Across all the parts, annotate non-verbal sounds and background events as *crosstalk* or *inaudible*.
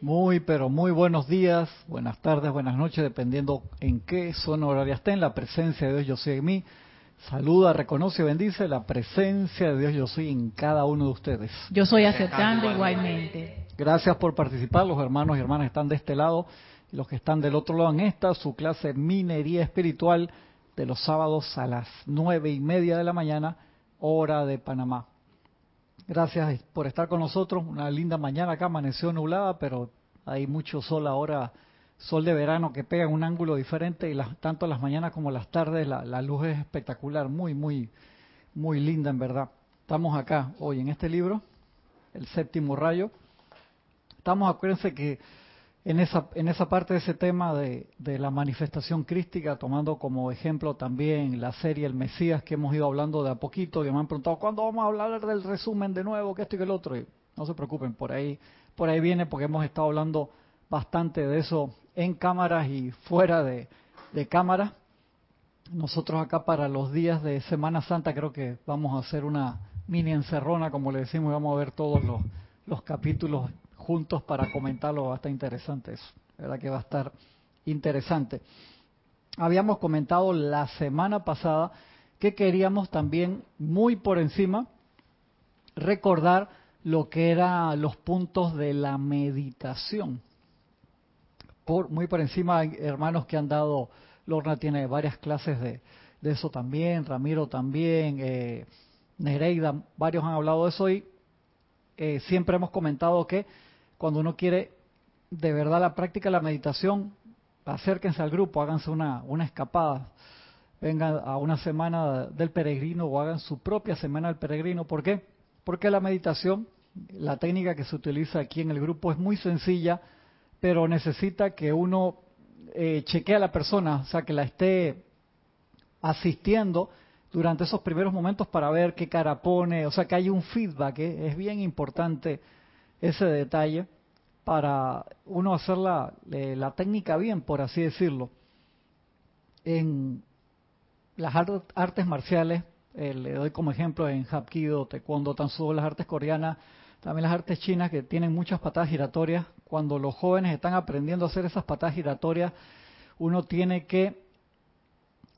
Muy, pero muy buenos días, buenas tardes, buenas noches, dependiendo en qué zona horaria estén. La presencia de Dios yo soy en mí. Saluda, reconoce y bendice la presencia de Dios yo soy en cada uno de ustedes. Yo soy aceptando igualmente. Gracias por participar, los hermanos y hermanas están de este lado y los que están del otro lado en esta, su clase Minería Espiritual de los sábados a las nueve y media de la mañana, hora de Panamá. Gracias por estar con nosotros. Una linda mañana acá, amaneció nublada, pero hay mucho sol ahora, sol de verano que pega en un ángulo diferente y tanto las mañanas como las tardes la, la luz es espectacular, muy, muy, muy linda en verdad. Estamos acá hoy en este libro, el séptimo rayo. Estamos, acuérdense que en esa, en esa parte de ese tema de, la manifestación crística, tomando como ejemplo también la serie El Mesías que hemos ido hablando de a poquito, y me han preguntado, ¿cuándo vamos a hablar del resumen de nuevo, que esto y que el otro? Y no se preocupen, por ahí, por ahí viene porque hemos estado hablando bastante de eso en cámaras y fuera de, de cámaras. Nosotros acá para los días de Semana Santa creo que vamos a hacer una mini encerrona, como le decimos, y vamos a ver todos los, los capítulos juntos para comentarlo, va a estar interesante eso, verdad que va a estar interesante. Habíamos comentado la semana pasada que queríamos también muy por encima recordar lo que eran los puntos de la meditación. Por, muy por encima hermanos que han dado, Lorna tiene varias clases de, de eso también, Ramiro también, eh, Nereida, varios han hablado de eso y eh, siempre hemos comentado que cuando uno quiere de verdad la práctica de la meditación, acérquense al grupo, háganse una, una escapada, vengan a una semana del peregrino o hagan su propia semana del peregrino. ¿Por qué? Porque la meditación, la técnica que se utiliza aquí en el grupo es muy sencilla, pero necesita que uno eh, chequee a la persona, o sea, que la esté asistiendo durante esos primeros momentos para ver qué cara pone, o sea, que hay un feedback, ¿eh? es bien importante ese detalle para uno hacer la, la técnica bien, por así decirlo. En las artes marciales, eh, le doy como ejemplo en Hapkido, Taekwondo, Tansudo, las artes coreanas, también las artes chinas que tienen muchas patadas giratorias. Cuando los jóvenes están aprendiendo a hacer esas patadas giratorias, uno tiene que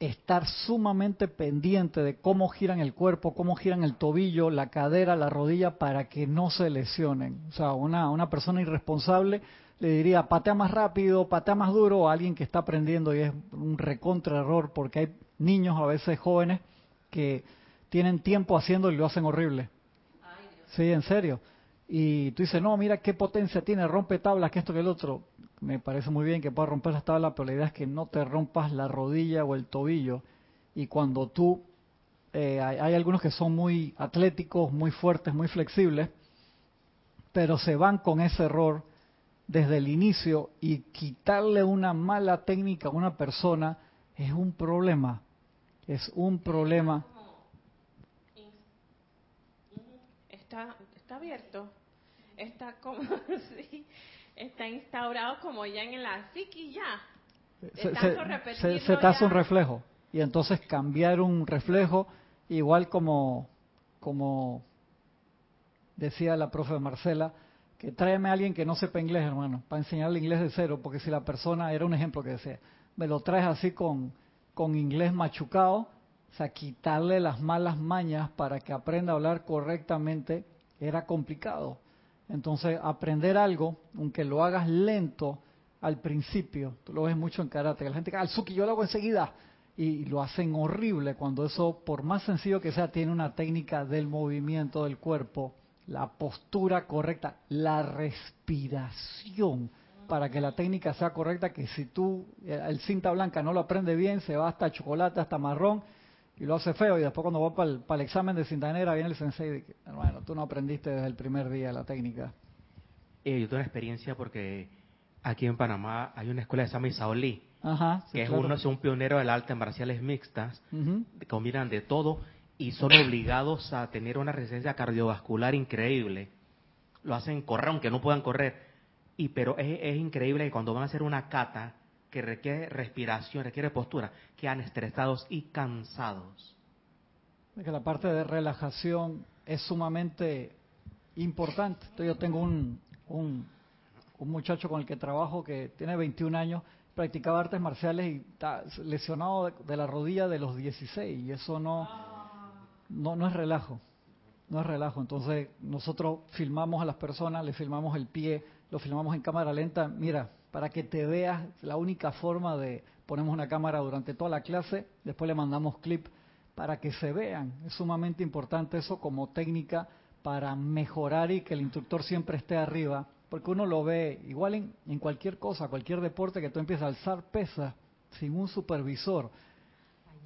estar sumamente pendiente de cómo giran el cuerpo, cómo giran el tobillo, la cadera, la rodilla, para que no se lesionen. O sea, una, una persona irresponsable le diría, patea más rápido, patea más duro, a alguien que está aprendiendo y es un recontra error, porque hay niños, a veces jóvenes, que tienen tiempo haciendo y lo hacen horrible. Sí, en serio. Y tú dices, no, mira qué potencia tiene, rompe tablas, que esto, que el otro me parece muy bien que puedas romper las tablas, pero la idea es que no te rompas la rodilla o el tobillo. Y cuando tú, eh, hay, hay, algunos que son muy atléticos, muy fuertes, muy flexibles, pero se van con ese error desde el inicio y quitarle una mala técnica a una persona es un problema. Es un problema. Está, está abierto. Está como. *laughs* sí está instaurado como ya en la psiqui ya. Se, se, se, se te hace un reflejo. Y entonces cambiar un reflejo, igual como, como decía la profe Marcela, que tráeme a alguien que no sepa inglés, hermano, para enseñarle inglés de cero, porque si la persona, era un ejemplo que decía, me lo traes así con, con inglés machucado, o sea, quitarle las malas mañas para que aprenda a hablar correctamente, era complicado. Entonces, aprender algo, aunque lo hagas lento al principio, tú lo ves mucho en karate, la gente, al suki, yo lo hago enseguida, y lo hacen horrible cuando eso, por más sencillo que sea, tiene una técnica del movimiento del cuerpo, la postura correcta, la respiración, para que la técnica sea correcta, que si tú, el cinta blanca no lo aprende bien, se va hasta chocolate, hasta marrón, y lo hace feo y después cuando va para el, para el examen de cinta negra viene el sensei y dice, hermano, tú no aprendiste desde el primer día la técnica. Eh, yo tengo una experiencia porque aquí en Panamá hay una escuela de Sami Saoli, Ajá, sí, que claro. es uno es un pionero del arte en marciales mixtas, Uh -huh. combinan de todo y son obligados a tener una resistencia cardiovascular increíble. Lo hacen correr aunque no puedan correr. Y pero es, es increíble que cuando van a hacer una cata que requiere respiración, requiere postura, quedan estresados y cansados. Que la parte de relajación es sumamente importante. Yo tengo un, un, un muchacho con el que trabajo que tiene 21 años, practicaba artes marciales y está lesionado de, de la rodilla de los 16 y eso no, no, no es relajo, no es relajo. Entonces nosotros filmamos a las personas, le filmamos el pie, lo filmamos en cámara lenta. Mira, para que te veas, la única forma de ponemos una cámara durante toda la clase, después le mandamos clip para que se vean. Es sumamente importante eso como técnica para mejorar y que el instructor siempre esté arriba, porque uno lo ve igual en, en cualquier cosa, cualquier deporte que tú empieces a alzar pesas sin un supervisor.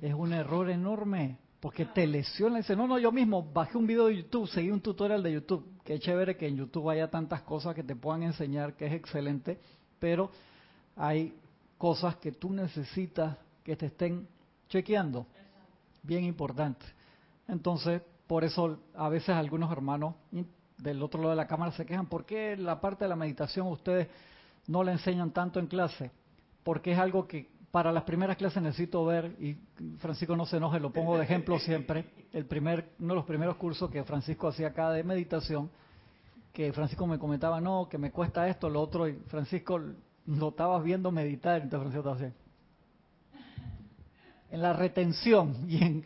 Es un error enorme porque te lesiona. Dice, no, no, yo mismo bajé un video de YouTube, seguí un tutorial de YouTube. Qué chévere que en YouTube haya tantas cosas que te puedan enseñar, que es excelente, pero hay cosas que tú necesitas que te estén chequeando. Bien importante. Entonces, por eso a veces algunos hermanos del otro lado de la cámara se quejan, ¿por qué la parte de la meditación ustedes no la enseñan tanto en clase? Porque es algo que para las primeras clases necesito ver, y Francisco no se enoje, lo pongo de ejemplo siempre, *laughs* el primer, uno de los primeros cursos que Francisco hacía acá de meditación, que Francisco me comentaba, no, que me cuesta esto, lo otro, y Francisco lo estabas viendo meditar, entonces Francisco estaba así. En la retención *laughs* y en...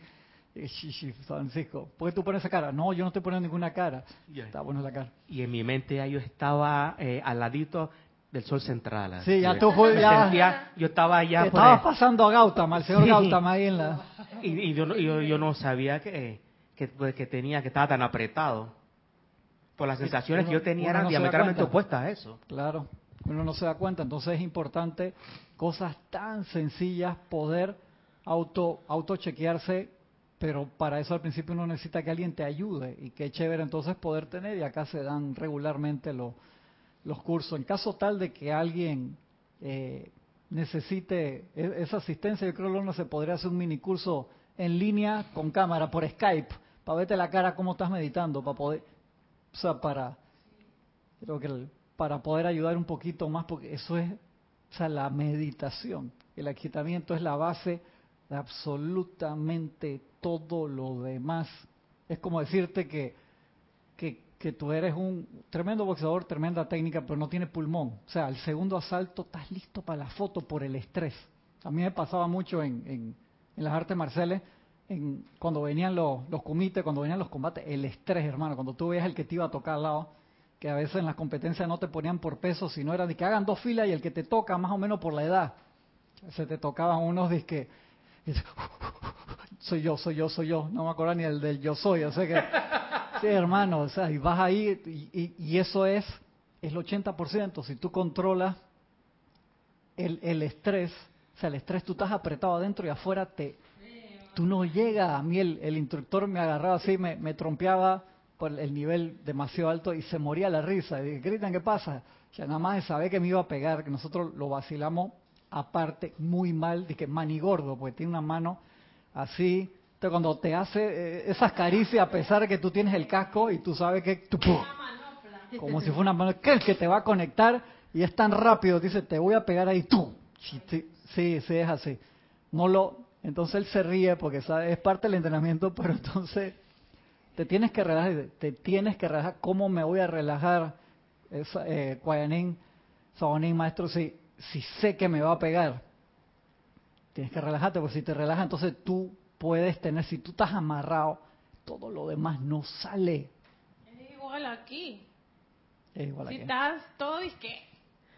Francisco, ¿por qué tú pones esa cara? No, yo no estoy poniendo ninguna cara. Está bueno la cara. Y en mi mente ya yo estaba eh, al ladito del sol central. así. Sí, ya tú ya- sentía- yo estaba ya estabas pasando a Gautama, al señor Sí. Gautama ahí en la... y, y yo, no- yo, yo no sabía que, que, pues, que tenía, que estaba tan apretado. Por las sensaciones que yo tenía eran no diametralmente opuestas a eso. Claro, uno no se da cuenta. Entonces es importante cosas tan sencillas poder auto auto chequearse, pero para eso al principio uno necesita que alguien te ayude y qué chévere entonces poder tener y acá se dan regularmente los los cursos. En caso tal de que alguien eh, necesite e- esa asistencia, yo creo que uno se podría hacer un mini curso en línea con cámara por Skype para verte la cara cómo estás meditando, para poder, o sea, para creo que para poder ayudar un poquito más, porque eso es, o sea, la meditación, el aquietamiento es la base de absolutamente todo lo demás. Es como decirte que, que, que tú eres un tremendo boxeador, tremenda técnica, pero no tienes pulmón. O sea, al segundo asalto estás listo para la foto por el estrés. A mí me pasaba mucho en, en, en las artes marciales, en, cuando venían los, comités, cuando venían los combates, el estrés, hermano, cuando tú veías el que te iba a tocar al lado, que a veces en las competencias no te ponían por peso, sino era de que hagan dos filas y el que te toca más o menos por la edad. Se te tocaban unos de que *laughs* soy yo, soy yo, soy yo, no me acuerdo ni el del yo soy, o sea que sí, hermano, o sea, y vas ahí y eso es el 80%, si tú controlas el, el estrés, o sea, el estrés tú estás apretado adentro y afuera te tú no llegas, a mí el, instructor me agarraba así, me, me trompeaba por el nivel demasiado alto y se moría la risa. Y Cristian, ¿qué pasa? Ya nada más de que me iba a pegar, que nosotros lo vacilamos aparte muy mal, de que manigordo, porque tiene una mano así. Entonces cuando te hace eh, esas caricias, a pesar de que tú tienes el casco y tú sabes que tú, como si fuera una mano que que te va a conectar y es tan rápido, dice, te voy a pegar ahí tú. Sí, sí, sí, es así. No lo, entonces él se ríe porque sabe, es parte del entrenamiento, *laughs* pero entonces te tienes que relajar, te tienes que relajar. ¿Cómo me voy a relajar, esa, eh, Guayanín, Sabonín, maestro, si, si sé que me va a pegar? Tienes que relajarte, porque si te relajas, entonces tú puedes tener, si tú estás amarrado, todo lo demás no sale. Es igual aquí. Es igual Si aquí. estás todo y que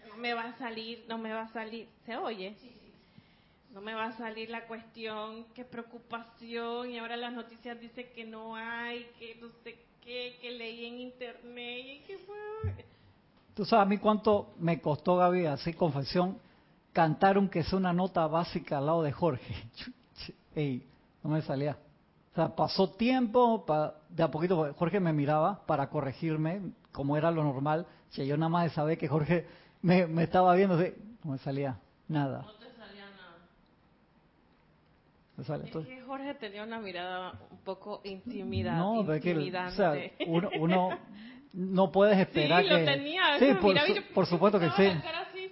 no me va a salir, no me va a salir, ¿se oye? No me va a salir la cuestión, qué preocupación, y ahora las noticias dicen que no hay, que no sé qué, que leí en internet, y que fue... Tú sabes a mí cuánto me costó, Gaby, así confesión, cantar aunque sea una nota básica al lado de Jorge. *laughs* Ey, no me salía. O sea, pasó tiempo, pa- de a poquito Jorge me miraba para corregirme, como era lo normal. Che, yo nada más de saber que Jorge me, me estaba viendo, así, no me nada. Salía nada. Sale. Jorge tenía una mirada un poco intimidada, no, pero es que, o sea, uno, uno no puedes esperar sí, que... lo tenía. Sí, por, mirada, su- por supuesto que sí. así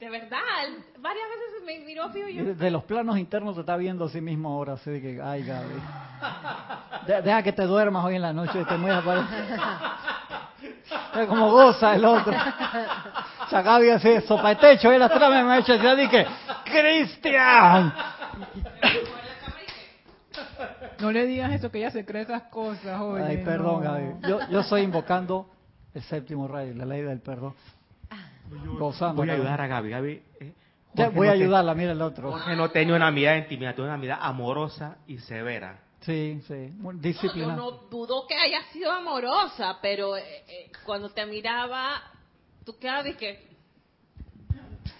De verdad, varias veces me miró fijo y yo... De, los planos internos se está viendo a sí mismo ahora, así de que, ay Gaby. De- deja que te duermas hoy en la noche, te muy apare- Es como goza el otro. O sea, Gaby hace sopa de techo, y la otra me ha hecho así, que Cristian. No le digas eso, que ella se cree esas cosas, oye. Ay, perdón, no. Gaby. Yo, yo estoy invocando el séptimo rayo, la ley del perdón. Gozando. Voy a ayudar a Gaby. Gaby eh, Ya, voy a no te- ayudarla, mira el otro. Jorge no tenía una mirada intimidad, tiene una mirada amorosa y severa. Sí, sí, No, disciplina. yo no dudo que haya sido amorosa, pero eh, eh, cuando te miraba, tú quedabas que...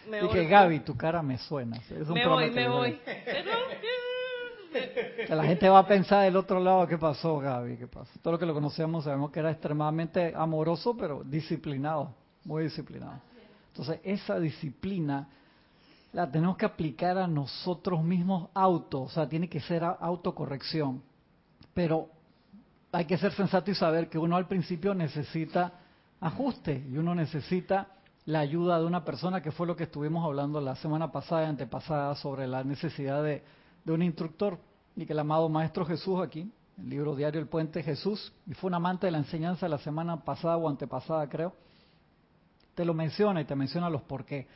Me que voy. Gaby, tu cara me suena. Es un Me voy, me voy. *laughs* Que la gente va a pensar del otro lado, ¿qué pasó, Gaby? ¿Qué pasó? Todo lo que lo conocemos sabemos que era extremadamente amoroso, pero disciplinado, muy disciplinado. Entonces, esa disciplina la tenemos que aplicar a nosotros mismos auto, o sea, tiene que ser autocorrección. Pero hay que ser sensato y saber que uno al principio necesita ajuste y uno necesita la ayuda de una persona, que fue lo que estuvimos hablando la semana pasada y antepasada sobre la necesidad de, de un instructor y que el amado Maestro Jesús aquí, el libro diario El Puente Jesús, y fue un amante de la enseñanza la semana pasada o antepasada creo, te lo menciona y te menciona los por qué,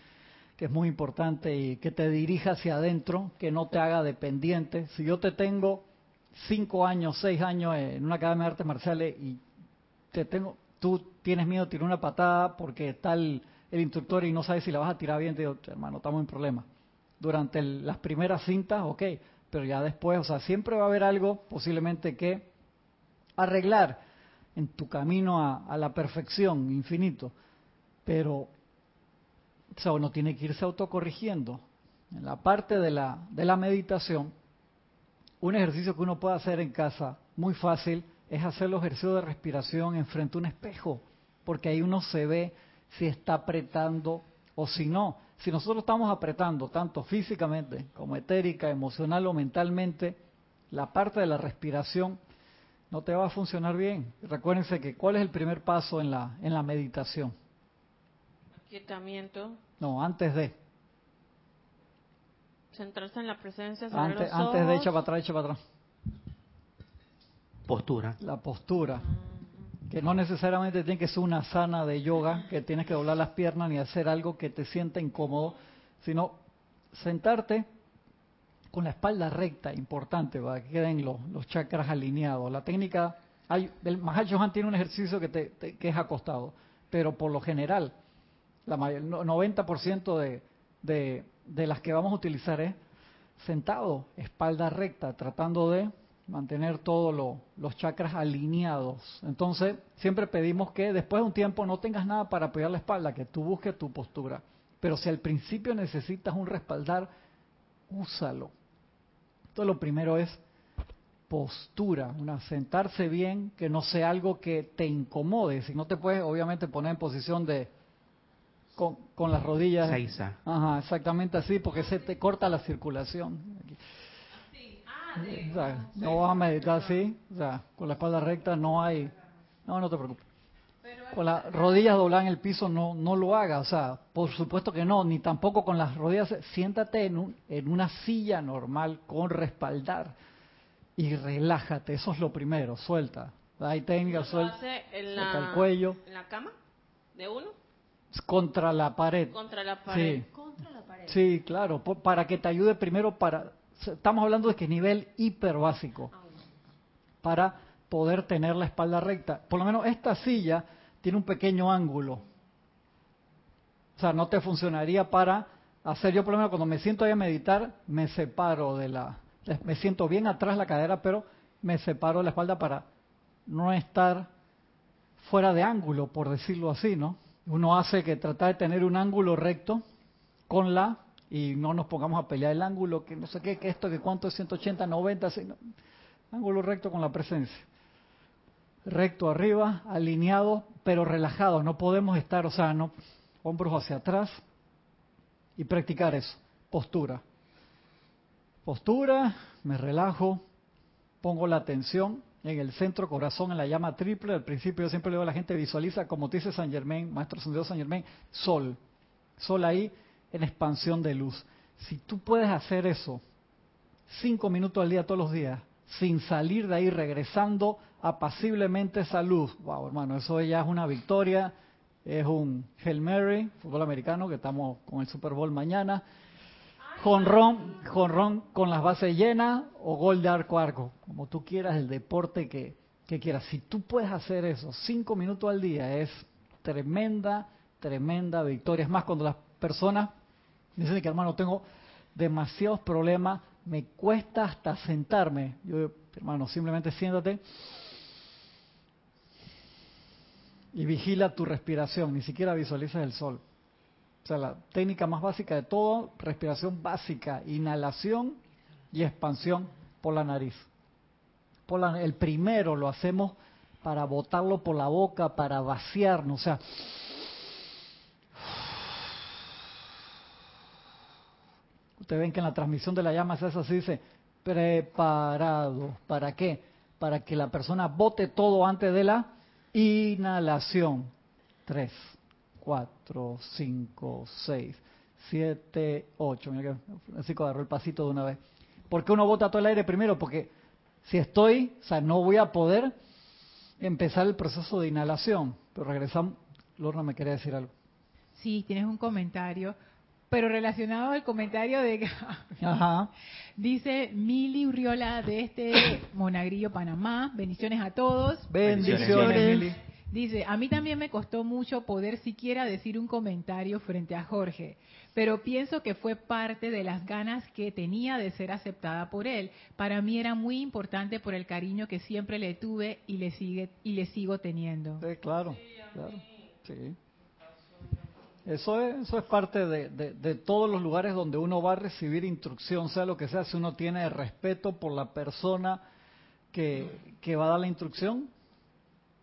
que es muy importante y que te dirija hacia adentro, que no te haga dependiente. Si yo te tengo cinco años, seis años en una academia de artes marciales y te tengo, tú tienes miedo de tirar una patada porque está el, instructor y no sabes si la vas a tirar bien, te digo, hermano, estamos en problema. Durante las primeras cintas, ok, pero ya después, o sea, siempre va a haber algo posiblemente que arreglar en tu camino a, a la perfección, infinito. Pero, o sea, uno tiene que irse autocorrigiendo. En la parte de la, de la meditación, un ejercicio que uno puede hacer en casa, muy fácil, es hacer los ejercicios de respiración enfrente a un espejo, porque ahí uno se ve si está apretando o si no. Si nosotros estamos apretando tanto físicamente como etérica, emocional o mentalmente, la parte de la respiración no te va a funcionar bien. Recuérdense que cuál es el primer paso en la, en la meditación. Aquietamiento, No, antes de. centrarse en la presencia, cerrar Antes, los antes de ojos. echa para atrás, echa para atrás. Postura. La postura. Que no necesariamente tiene que ser una sana de yoga, que tienes que doblar las piernas ni hacer algo que te sienta incómodo, sino sentarte con la espalda recta, importante, para que queden los, chakras alineados. La técnica, hay, el Mahal tiene un ejercicio que, te, que es acostado, pero por lo general, la mayor, no- 90% de, de, de las que vamos a utilizar es sentado, espalda recta, tratando de mantener todos lo- los chakras alineados. Entonces, siempre pedimos que después de un tiempo no tengas nada para apoyar la espalda, que tú busques tu postura. Pero si al principio necesitas un respaldar, úsalo. Entonces, lo primero es postura, una sentarse bien, que no sea algo que te incomode. Si no te puedes, obviamente, poner en posición de con, con las rodillas. Seiza. Ajá, exactamente así, porque se te corta la circulación. Aquí. O sea, no vas a meditar así, o sea, con la espalda recta no hay, no, no te preocupes. Con las rodillas dobladas en el piso no, no lo haga, o sea, por supuesto que no, ni tampoco con las rodillas, siéntate en, un, en una silla normal con respaldar y relájate, eso es lo primero, suelta. Hay técnica, ¿Lo suelta, en suelta la, el cuello, en la cama de uno contra la pared. contra la pared. Sí. Contra la pared. Sí, claro, para que te ayude primero para, estamos hablando de que nivel hiper básico, para poder tener la espalda recta. Por lo menos esta silla tiene un pequeño ángulo. O sea, no te funcionaría para hacer, yo por lo menos cuando me siento ahí a meditar, me separo de la, me siento bien atrás la cadera, pero me separo de la espalda para no estar fuera de ángulo, por decirlo así, ¿no? Uno hace que tratar de tener un ángulo recto con la, y no nos pongamos a pelear el ángulo, que no sé qué, que esto, que cuánto es 180, 90, sino, ángulo recto con la presencia. Recto arriba, alineado, pero relajado. No podemos estar, o sea, no hombros hacia atrás y practicar eso. Postura. Postura, me relajo, pongo la atención en el centro corazón, en la llama triple. Al principio yo siempre le digo a la gente, visualiza, como dice San Germain, Maestro Ascendido San Germain, sol. Sol ahí en expansión de luz. Si tú puedes hacer eso cinco minutos al día todos los días, sin salir de ahí, regresando apaciblemente esa luz. Wow, hermano, eso ya es una victoria. Es un Hail Mary, fútbol americano, que estamos con el Super Bowl mañana. Jonrón, jonrón con las bases llenas o gol de arco a arco, como tú quieras, el deporte que, que quieras. Si tú puedes hacer eso cinco minutos al día, es tremenda, tremenda victoria. Es más, cuando las personas dicen que hermano, tengo demasiados problemas, me cuesta hasta sentarme. Yo, hermano, simplemente siéntate y vigila tu respiración, ni siquiera visualices el sol. O sea, la técnica más básica de todo, respiración básica, inhalación y expansión por la nariz. Por la, el primero lo hacemos para botarlo por la boca, para vaciarnos, o sea, Ustedes ven que en la transmisión de la llama se hace así, dice, preparado. ¿Para qué? Para que la persona bote todo antes de la inhalación. Tres, cuatro, cinco, seis, siete, ocho. Mira que Francisco agarró el pasito de una vez. ¿Por qué uno bota todo el aire primero? Porque si estoy, o sea, no voy a poder empezar el proceso de inhalación. Pero regresamos. Lorna me quería decir algo. Sí, tienes un comentario pero relacionado al comentario de *laughs* Ajá. dice Mili Urriola de este Monagrillo, Panamá. Bendiciones a todos. Bendiciones, Dice, a mí también me costó mucho poder siquiera decir un comentario frente a Jorge, pero pienso que fue parte de las ganas que tenía de ser aceptada por él. Para mí era muy importante por el cariño que siempre le tuve y le sigue y le sigo teniendo. Sí, claro, claro. Sí. Eso es, eso es parte de, todos los lugares donde uno va a recibir instrucción, sea lo que sea, si uno tiene respeto por la persona que, va a dar la instrucción.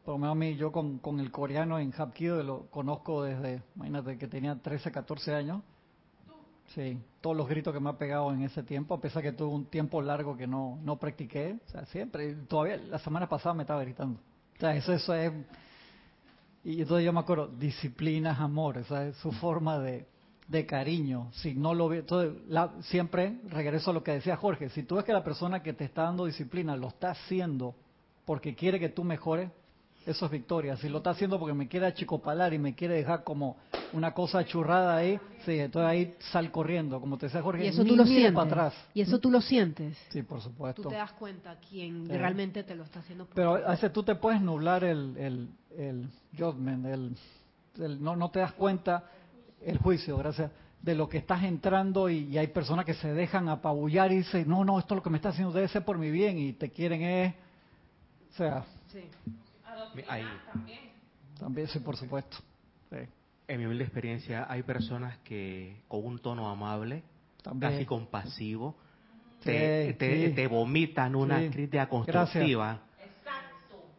Por lo menos a mí, yo con, el coreano en Hapkido lo conozco desde, imagínate, que tenía 13, 14 años. Sí, todos los gritos que me ha pegado en ese tiempo, a pesar que tuve un tiempo largo que no, no practiqué, siempre, todavía la semana pasada me estaba gritando. O sea, eso es y entonces yo me acuerdo, disciplina es amor, esa es su forma de, de cariño. Si no lo entonces siempre regreso a lo que decía Jorge, si tú ves que la persona que te está dando disciplina lo está haciendo porque quiere que tú mejores, eso es victoria. Si lo está haciendo porque me quiere achicopalar y me quiere dejar como una cosa churrada ahí, sí, entonces ahí sal corriendo, como te decía Jorge, y eso tú lo sientes. Para atrás. Y eso tú lo sientes. Sí, por supuesto. Tú te das cuenta quién realmente te lo está haciendo. Pero a veces tú te puedes nublar el, el, el judgment, el, no, no te das cuenta el juicio, gracias, de lo que estás entrando y, hay personas que se dejan apabullar y dicen, no, no, esto es lo que me está haciendo debe ser por mi bien y te quieren es, o sea, sí. Ahí. también. También, sí, por supuesto. En mi humilde experiencia, hay personas que con un tono amable, casi compasivo, te, te, vomitan una crítica constructiva.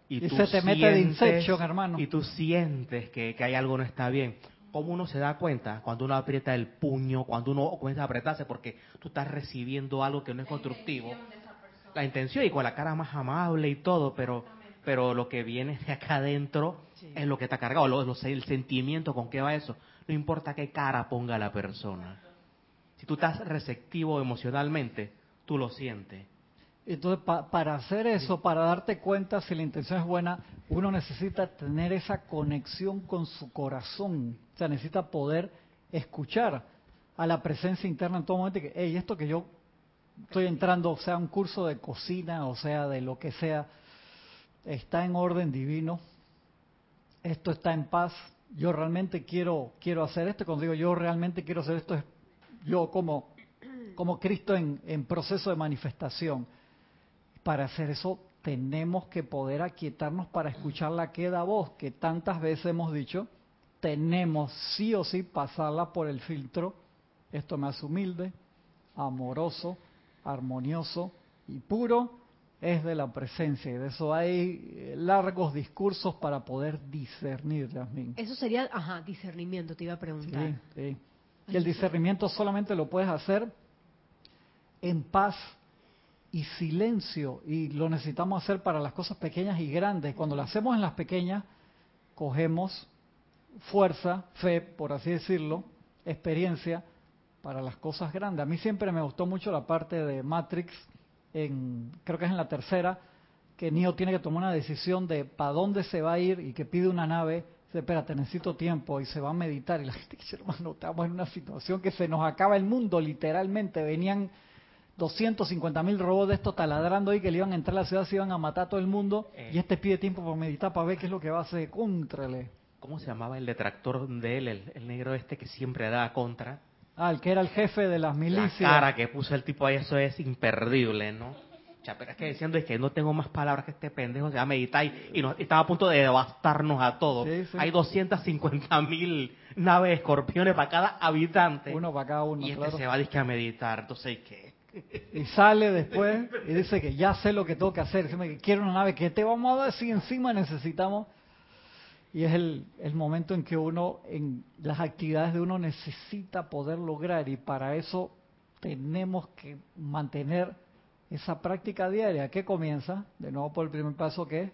Y, se te mete de Inception, hermano. Y tú sientes que, que hay algo no está bien. ¿Cómo uno se da cuenta cuando uno aprieta el puño, cuando uno comienza a apretarse porque tú estás recibiendo algo que no es constructivo? La intención y con la cara más amable y todo, pero pero lo que viene de acá adentro es lo que está cargado, lo, el sentimiento con qué va eso. No importa qué cara ponga la persona. Si tú estás receptivo emocionalmente, tú lo sientes. Entonces, para hacer eso, para darte cuenta si la intención es buena, uno necesita tener esa conexión con su corazón. O sea, necesita poder escuchar a la presencia interna en todo momento que, hey, esto que yo estoy entrando, o sea, un curso de cocina, o sea, de lo que sea, está en orden divino, esto está en paz, yo realmente quiero, quiero hacer esto, cuando digo yo realmente quiero hacer esto, es yo como, como Cristo en, proceso de manifestación. Para hacer eso tenemos que poder aquietarnos para escuchar la queda voz, que tantas veces hemos dicho, tenemos sí o sí pasarla por el filtro, esto me hace humilde, amoroso, armonioso y puro, es de la presencia y de eso hay eh, largos discursos para poder discernir. Eso sería, ajá, discernimiento, te iba a preguntar. Sí, sí. Y el discernimiento solamente lo puedes hacer en paz y silencio y lo necesitamos hacer para las cosas pequeñas y grandes. Cuando lo hacemos en las pequeñas, cogemos fuerza, fe, por así decirlo, experiencia para las cosas grandes. A mí siempre me gustó mucho la parte de Matrix en, creo que es en la tercera, que Neo tiene que tomar una decisión de para dónde se va a ir y que pide una nave. Dice, espérate, necesito tiempo y se va a meditar. Y la *laughs* gente dice, hermano, estamos en una situación que se nos acaba el mundo, literalmente. Venían 250 mil robots de estos taladrando ahí que le iban a entrar a la ciudad, se iban a matar a todo el mundo. Eh. Y este pide tiempo para meditar, para ver qué es lo que va a hacer. Contrale. ¿Cómo se llamaba el detractor de él, el, negro este que siempre da contra? Ah, el que era el jefe de las milicias. La cara que puso el tipo ahí, eso es imperdible, ¿no? pero es que diciendo es que no tengo más palabras que este pendejo se va a meditar y, estaba a punto de devastarnos a todos. Hay 250 mil naves escorpiones para cada habitante. Uno para cada uno. Y este se va a, a meditar, entonces ¿qué? Y sale después y dice que ya sé lo que tengo que hacer. Dice que quiero una nave que te vamos a dar si encima necesitamos. Y es el, el momento en que uno, en las actividades de uno necesita poder lograr y para eso tenemos que mantener esa práctica diaria que comienza, de nuevo por el primer paso que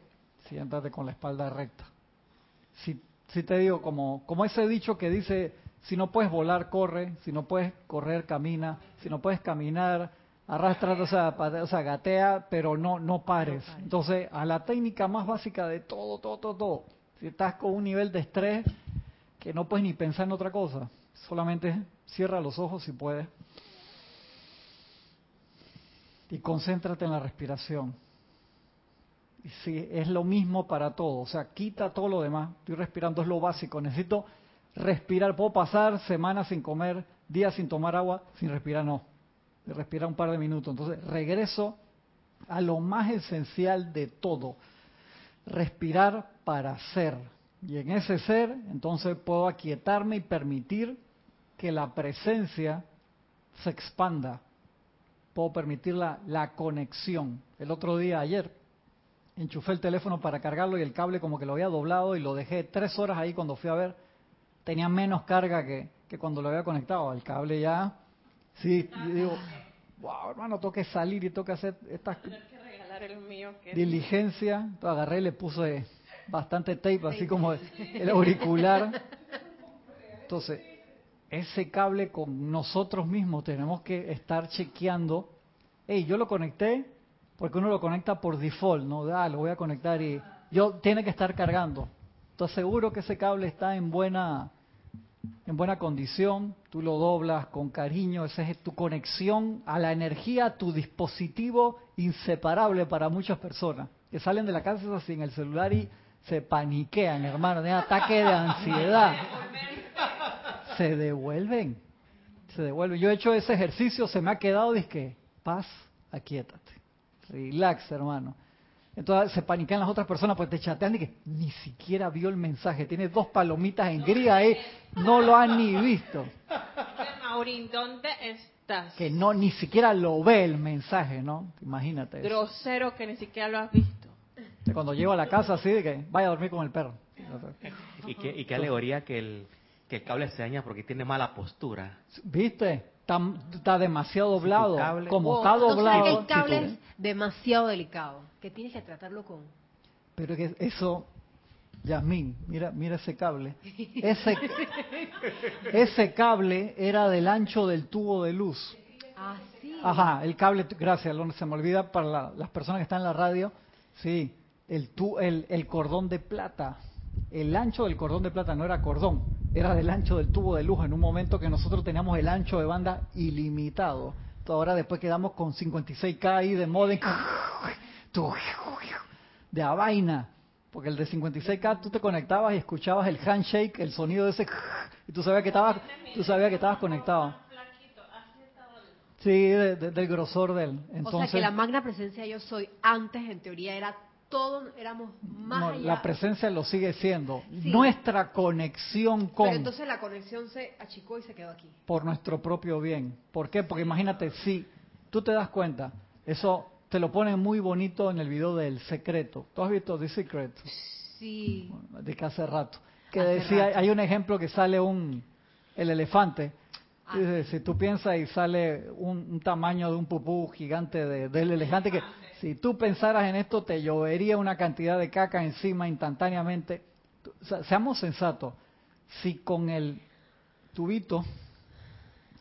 siéntate con la espalda recta. Si, si te digo, como, como ese dicho que dice, si no puedes volar, corre, si no puedes correr, camina, si no puedes caminar, arrastra, o sea, o sea, gatea, pero no, no pares. Entonces, a la técnica más básica de todo, todo, todo, todo, estás con un nivel de estrés que no puedes ni pensar en otra cosa, solamente cierra los ojos si puedes y concéntrate en la respiración. Y sí, es lo mismo para todo, o sea, quita todo lo demás. Estoy respirando, es lo básico. Necesito respirar. Puedo pasar semanas sin comer, días sin tomar agua, sin respirar, no. Respirar un par de minutos. Entonces, regreso a lo más esencial de todo. Respirar para ser. Y en ese ser, entonces puedo aquietarme y permitir que la presencia se expanda puedo permitir la, la conexión. El otro día, ayer, enchufé el teléfono para cargarlo y el cable como que lo había doblado y lo dejé tres horas ahí cuando fui a ver. Tenía menos carga que, que cuando lo había conectado. El cable ya, sí, digo, wow, hermano, tengo que salir y tengo que hacer estas diligencia. Entonces agarré y le puse bastante tape, así como el auricular. Entonces, ese cable con nosotros mismos tenemos que estar chequeando. Hey, yo lo conecté porque uno lo conecta por default, no, ah, lo voy a conectar y yo tiene que estar cargando. Entonces seguro que ese cable está en buena en buena condición, tú lo doblas con cariño, esa es tu conexión a la energía, tu dispositivo inseparable para muchas personas que salen de la casa así en el celular y se paniquean, hermano, de ataque de ansiedad se devuelven. Se devuelven. Yo he hecho ese ejercicio, se me ha quedado, que paz, aquietate. Relax, hermano. Entonces se paniquean las otras personas porque te chatean y que ni siquiera vio el mensaje. Tiene dos palomitas en gris ahí, no lo han ni visto. Maurín, ¿dónde estás? Que no, ni siquiera lo ve el mensaje, ¿no? Imagínate. Grosero que ni siquiera lo has visto. Cuando llego a la casa así de que vaya a dormir con el perro. ¿Y qué, y qué alegoría que el, que el cable se daña porque tiene mala postura. ¿Viste? Está, demasiado doblado. como está doblado. el cable es demasiado delicado, que tienes que tratarlo con. Pero que eso, Yasmín, mira, mira ese cable. *laughs* Ese, ese cable era del ancho del tubo de luz. Ah, sí. Ajá, el cable, gracias, se me olvida para las personas que están en la radio. Sí, el, tu, el, el cordón de plata. El ancho del cordón de plata no era cordón, era del ancho del tubo de luz en un momento que nosotros teníamos el ancho de banda ilimitado. ahora después quedamos con 56K ahí de modem, *laughs* *laughs* de a vaina, porque el de 56K tú te conectabas y escuchabas el handshake, el sonido de ese, y tú sabías que estabas, tú sabías que estabas conectado. Sí, del grosor de él. Entonces, o sea que la magna presencia yo soy antes en teoría era todos éramos más La presencia lo sigue siendo. Nuestra conexión con... Pero entonces la conexión se achicó y se quedó aquí. Por nuestro propio bien. ¿Por qué? Porque imagínate, si tú te das cuenta, eso te lo ponen muy bonito en el video del secreto. ¿Tú has visto The Secret? Sí. de que hace rato. Que decía, hay un ejemplo que sale un, el elefante. Ah. si tú piensas y sale un, tamaño de un pupú gigante del elefante que si tú pensaras en esto, te llovería una cantidad de caca encima instantáneamente. seamos sensatos. Si con el tubito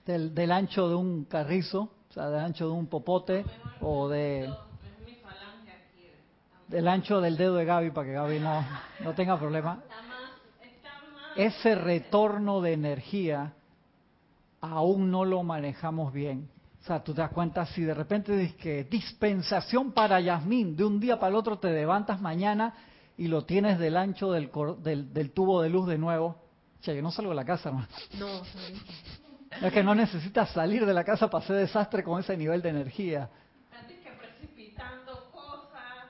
del, ancho de un carrizo o sea, del ancho de un popote o de Es mi falange aquí. del ancho del dedo de Gaby para que Gaby no, no tenga problema. Está más, está más. Ese retorno de energía aún no lo manejamos bien. O sea, tú te das cuenta si de repente dices que dispensación para Yasmín, de un día para el otro te levantas mañana y lo tienes del ancho del, cor- del, del tubo de luz de nuevo. Che, yo no salgo de la casa, hermano. No. *laughs* Es que no necesitas salir de la casa para hacer desastre con ese nivel de energía. Antes que precipitando cosas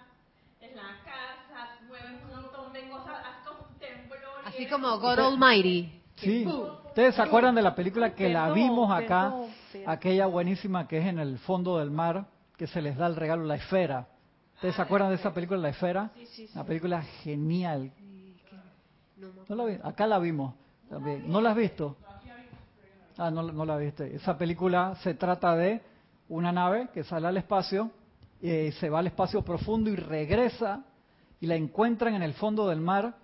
en la casa, mueves un montón de cosas, haz como un temblor. Así como God Almighty. Sí. ¿Ustedes se acuerdan de la película que la vimos acá? Aquella buenísima que es en el fondo del mar, que se les da el regalo, la esfera. ¿Ustedes se acuerdan de esa película, La Esfera? Sí, sí, sí. Una película genial. No, me ¿No la vi? Acá la vimos también. ¿No la has visto? Ah, no, no la viste. Esa película se trata de una nave que sale al espacio, eh, se va al espacio profundo y regresa y la encuentran en el fondo del mar,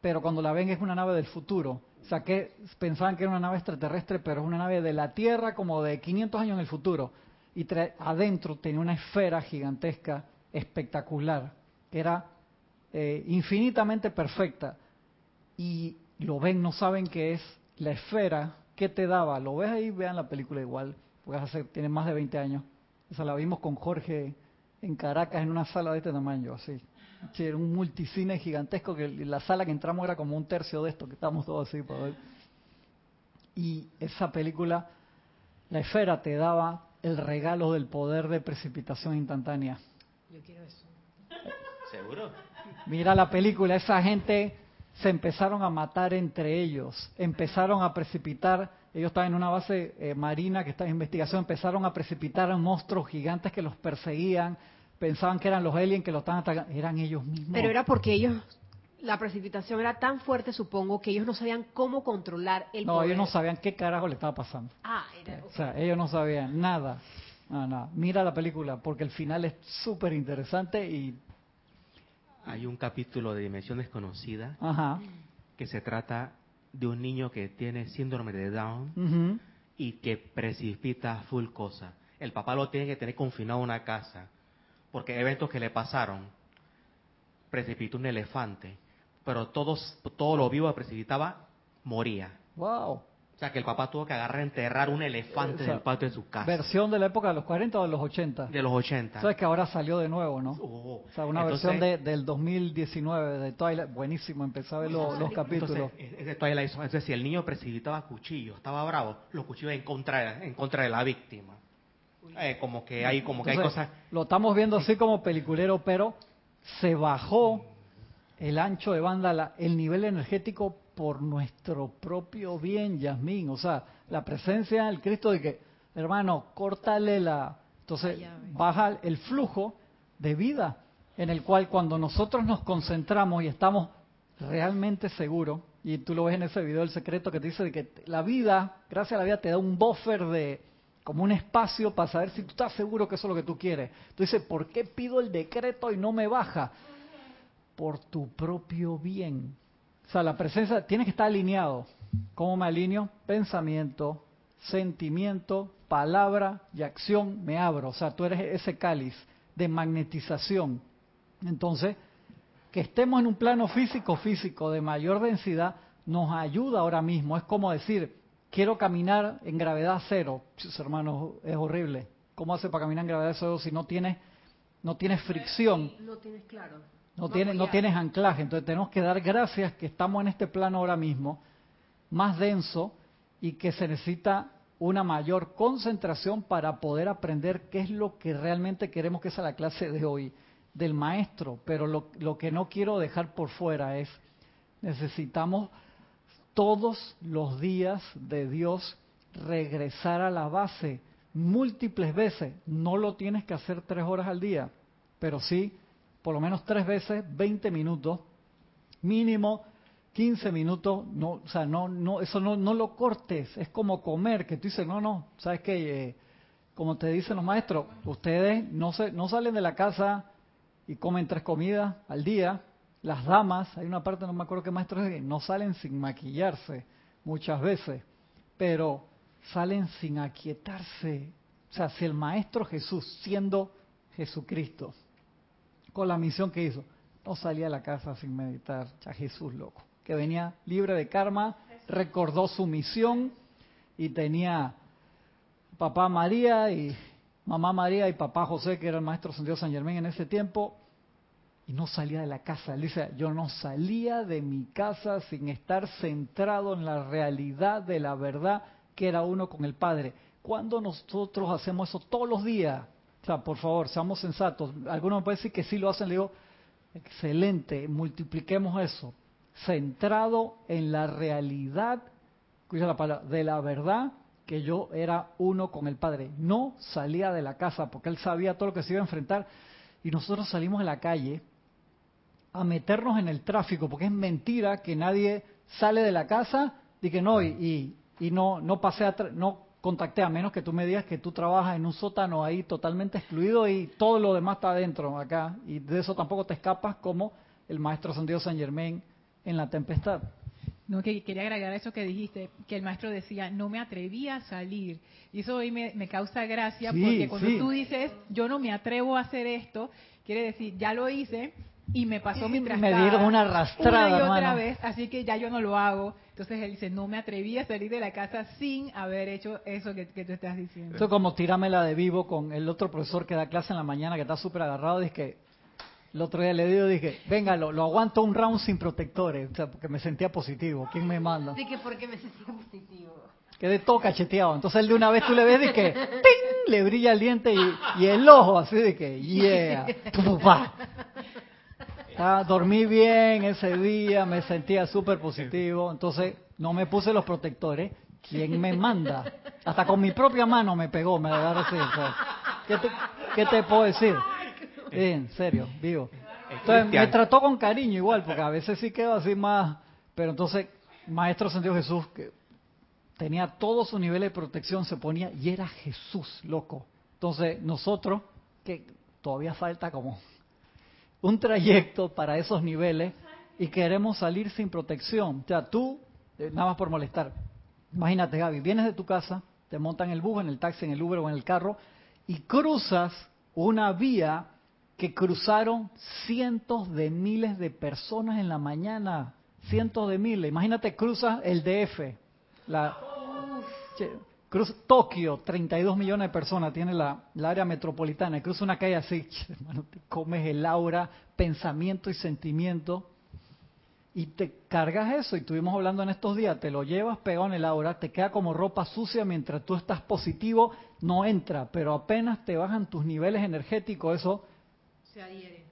pero cuando la ven es una nave del futuro. O sea, que pensaban que era una nave extraterrestre, pero es una nave de la Tierra como de 500 años en el futuro. Y adentro tenía una esfera gigantesca, espectacular, que era eh, infinitamente perfecta y lo ven, no saben qué es la esfera que te daba. Lo ves ahí, vean la película igual, porque hace, tiene más de 20 años. Esa la vimos con Jorge en Caracas en una sala de este tamaño, así. Sí, era un multicine gigantesco que la sala que entramos era como un tercio de esto, que estábamos todos así para ver. Y esa película, la esfera te daba el regalo del poder de precipitación instantánea. Yo quiero eso. ¿Seguro? Mira la película, esa gente se empezaron a matar entre ellos, empezaron a precipitar, ellos estaban en una base eh, marina que está en investigación, empezaron a precipitar a monstruos gigantes que los perseguían, pensaban que eran los aliens que los estaban atacando, eran ellos mismos. Pero era porque ellos, la precipitación era tan fuerte, supongo, que ellos no sabían cómo controlar el no, poder. ellos no sabían qué carajo le estaba pasando. Ah, era... O sea, ellos no sabían nada. No, no. Mira la película porque el final es súper interesante y... Hay un capítulo de Dimensión Desconocida Ajá. que se trata de un niño que tiene síndrome de Down y que precipita full cosa. El papá lo tiene que tener confinado en una casa porque eventos que le pasaron precipitó un elefante, pero todos todo lo vivo que precipitaba moría. Wow. O sea que el papá tuvo que agarrar a enterrar un elefante Esa en el patio de su casa. Versión de la época de los 40 o de los 80. De los 80. Sabes que ahora salió de nuevo, ¿no? Oh, O sea, una entonces- versión de, del 2019 de Twilight, buenísimo, empecé a ver lo- los capítulos. Entonces, es- es de Twilight. Entonces, si el niño precipitaba cuchillos, estaba bravo, los cuchillos en contra, en contra de la víctima. Eh, como que hay, como que hay Entonces, cosas. Lo estamos viendo así como peliculero, pero se bajó el ancho de banda, la- el nivel energético por nuestro propio bien, Yasmín. O sea, la presencia del Cristo de que, hermano, córtale la... Entonces, baja el flujo de vida en el cual cuando nosotros nos concentramos y estamos realmente seguros, y tú lo ves en ese video el secreto que te dice de que la vida, gracias a la vida, te da un buffer de como un espacio para saber si tú estás seguro que eso es lo que tú quieres. Tú dices, ¿por qué pido el decreto y no me baja? Por tu propio bien. O sea, la presencia, tienes que estar alineado. ¿Cómo me alineo? Pensamiento, sentimiento, palabra y acción, me abro. O sea, tú eres ese cáliz de magnetización. Entonces, que estemos en un plano físico, físico de mayor densidad, nos ayuda ahora mismo. Es como decir, quiero caminar en gravedad cero. Chus, hermano, es horrible. ¿Cómo hace para caminar en gravedad cero si no tienes, no tienes fricción? No tienes claro. No, tienes, no tienes anclaje, entonces tenemos que dar gracias que estamos en este plano ahora mismo, más denso, y que se necesita una mayor concentración para poder aprender qué es lo que realmente queremos que sea la clase de hoy del maestro. Pero lo, lo que no quiero dejar por fuera es, necesitamos todos los días de Dios regresar a la base múltiples veces. No lo tienes que hacer tres horas al día, pero sí por lo menos tres veces 20 minutos, mínimo 15 minutos, no, o sea, no, no, eso no, no lo cortes, es como comer, que tú dices, no, no, sabes que, como te dicen los maestros, ustedes no se, no salen de la casa y comen tres comidas al día, las damas, hay una parte, no me acuerdo qué maestro es, no salen sin maquillarse muchas veces, pero salen sin aquietarse. O sea, si el Maestro Jesús, siendo Jesucristo, con la misión que hizo, no salía a la casa sin meditar, ya Jesús loco, que venía libre de karma, recordó su misión y tenía papá María y mamá María y papá José, que era el maestro San Dios San Germán en ese tiempo, y no salía de la casa. Él dice, yo no salía de mi casa sin estar centrado en la realidad de la verdad que era uno con el Padre. Cuando nosotros hacemos eso todos los días, o sea, por favor, seamos sensatos. Algunos me pueden decir que sí lo hacen, le digo, excelente, multipliquemos eso. Centrado en la realidad, escucha la palabra, de la verdad que yo era uno con el Padre. No salía de la casa porque él sabía todo lo que se iba a enfrentar. Y nosotros salimos a la calle a meternos en el tráfico, porque es mentira que nadie sale de la casa y que no, y, y, no, no pasé no contacté a menos que tú me digas que tú trabajas en un sótano ahí totalmente excluido y todo lo demás está adentro acá, y de eso tampoco te escapas como el maestro San Dios San Germain en la tempestad. No, que quería agregar eso que dijiste, que el maestro decía, no me atrevía a salir. Y eso hoy me, me causa gracia, porque cuando tú dices, yo no me atrevo a hacer esto, quiere decir, ya lo hice, y me pasó mientras me dieron una arrastrada una y otra vez así que ya yo no lo hago. Entonces él dice no me atreví a salir de la casa sin haber hecho eso que, tú estás diciendo eso como tirámela de vivo con el otro profesor que da clase en la mañana que está súper agarrado dice que el otro día le digo dije venga lo, aguanto un round sin protectores o sea porque me sentía positivo. Quién me manda sí que porque me sentía positivo. Quedé todo cacheteado. Entonces él de una vez tú le ves de que ¡ting! le brilla el diente y, el ojo así de que yeah *laughs* Ah, dormí bien ese día, me sentía súper positivo, entonces no me puse los protectores. ¿Quién me manda? Hasta con mi propia mano me pegó, me agarró así. ¿qué, te, ¿Qué te puedo decir? en serio, vivo. Entonces me trató con cariño igual, porque a veces sí quedo así más... Pero entonces, Maestro Sentido Jesús, que tenía todos sus niveles de protección, se ponía y era Jesús, loco. Entonces, nosotros, que todavía falta como un trayecto para esos niveles y queremos salir sin protección. O sea, tú, eh, nada más por molestar, imagínate Gaby, vienes de tu casa, te montan el bus, en el taxi, en el Uber o en el carro y cruzas una vía que cruzaron cientos de miles de personas en la mañana, cientos de miles. Imagínate, cruzas el DF, la, Cruz Tokio, 32 millones de personas tiene la, área metropolitana. Cruza una calle así, *laughs* hermano, te comes el aura, pensamiento y sentimiento. Y te cargas eso, y estuvimos hablando en estos días, te lo llevas pegado en el aura, te queda como ropa sucia mientras tú estás positivo, no entra, pero apenas te bajan tus niveles energéticos, eso se adhiere.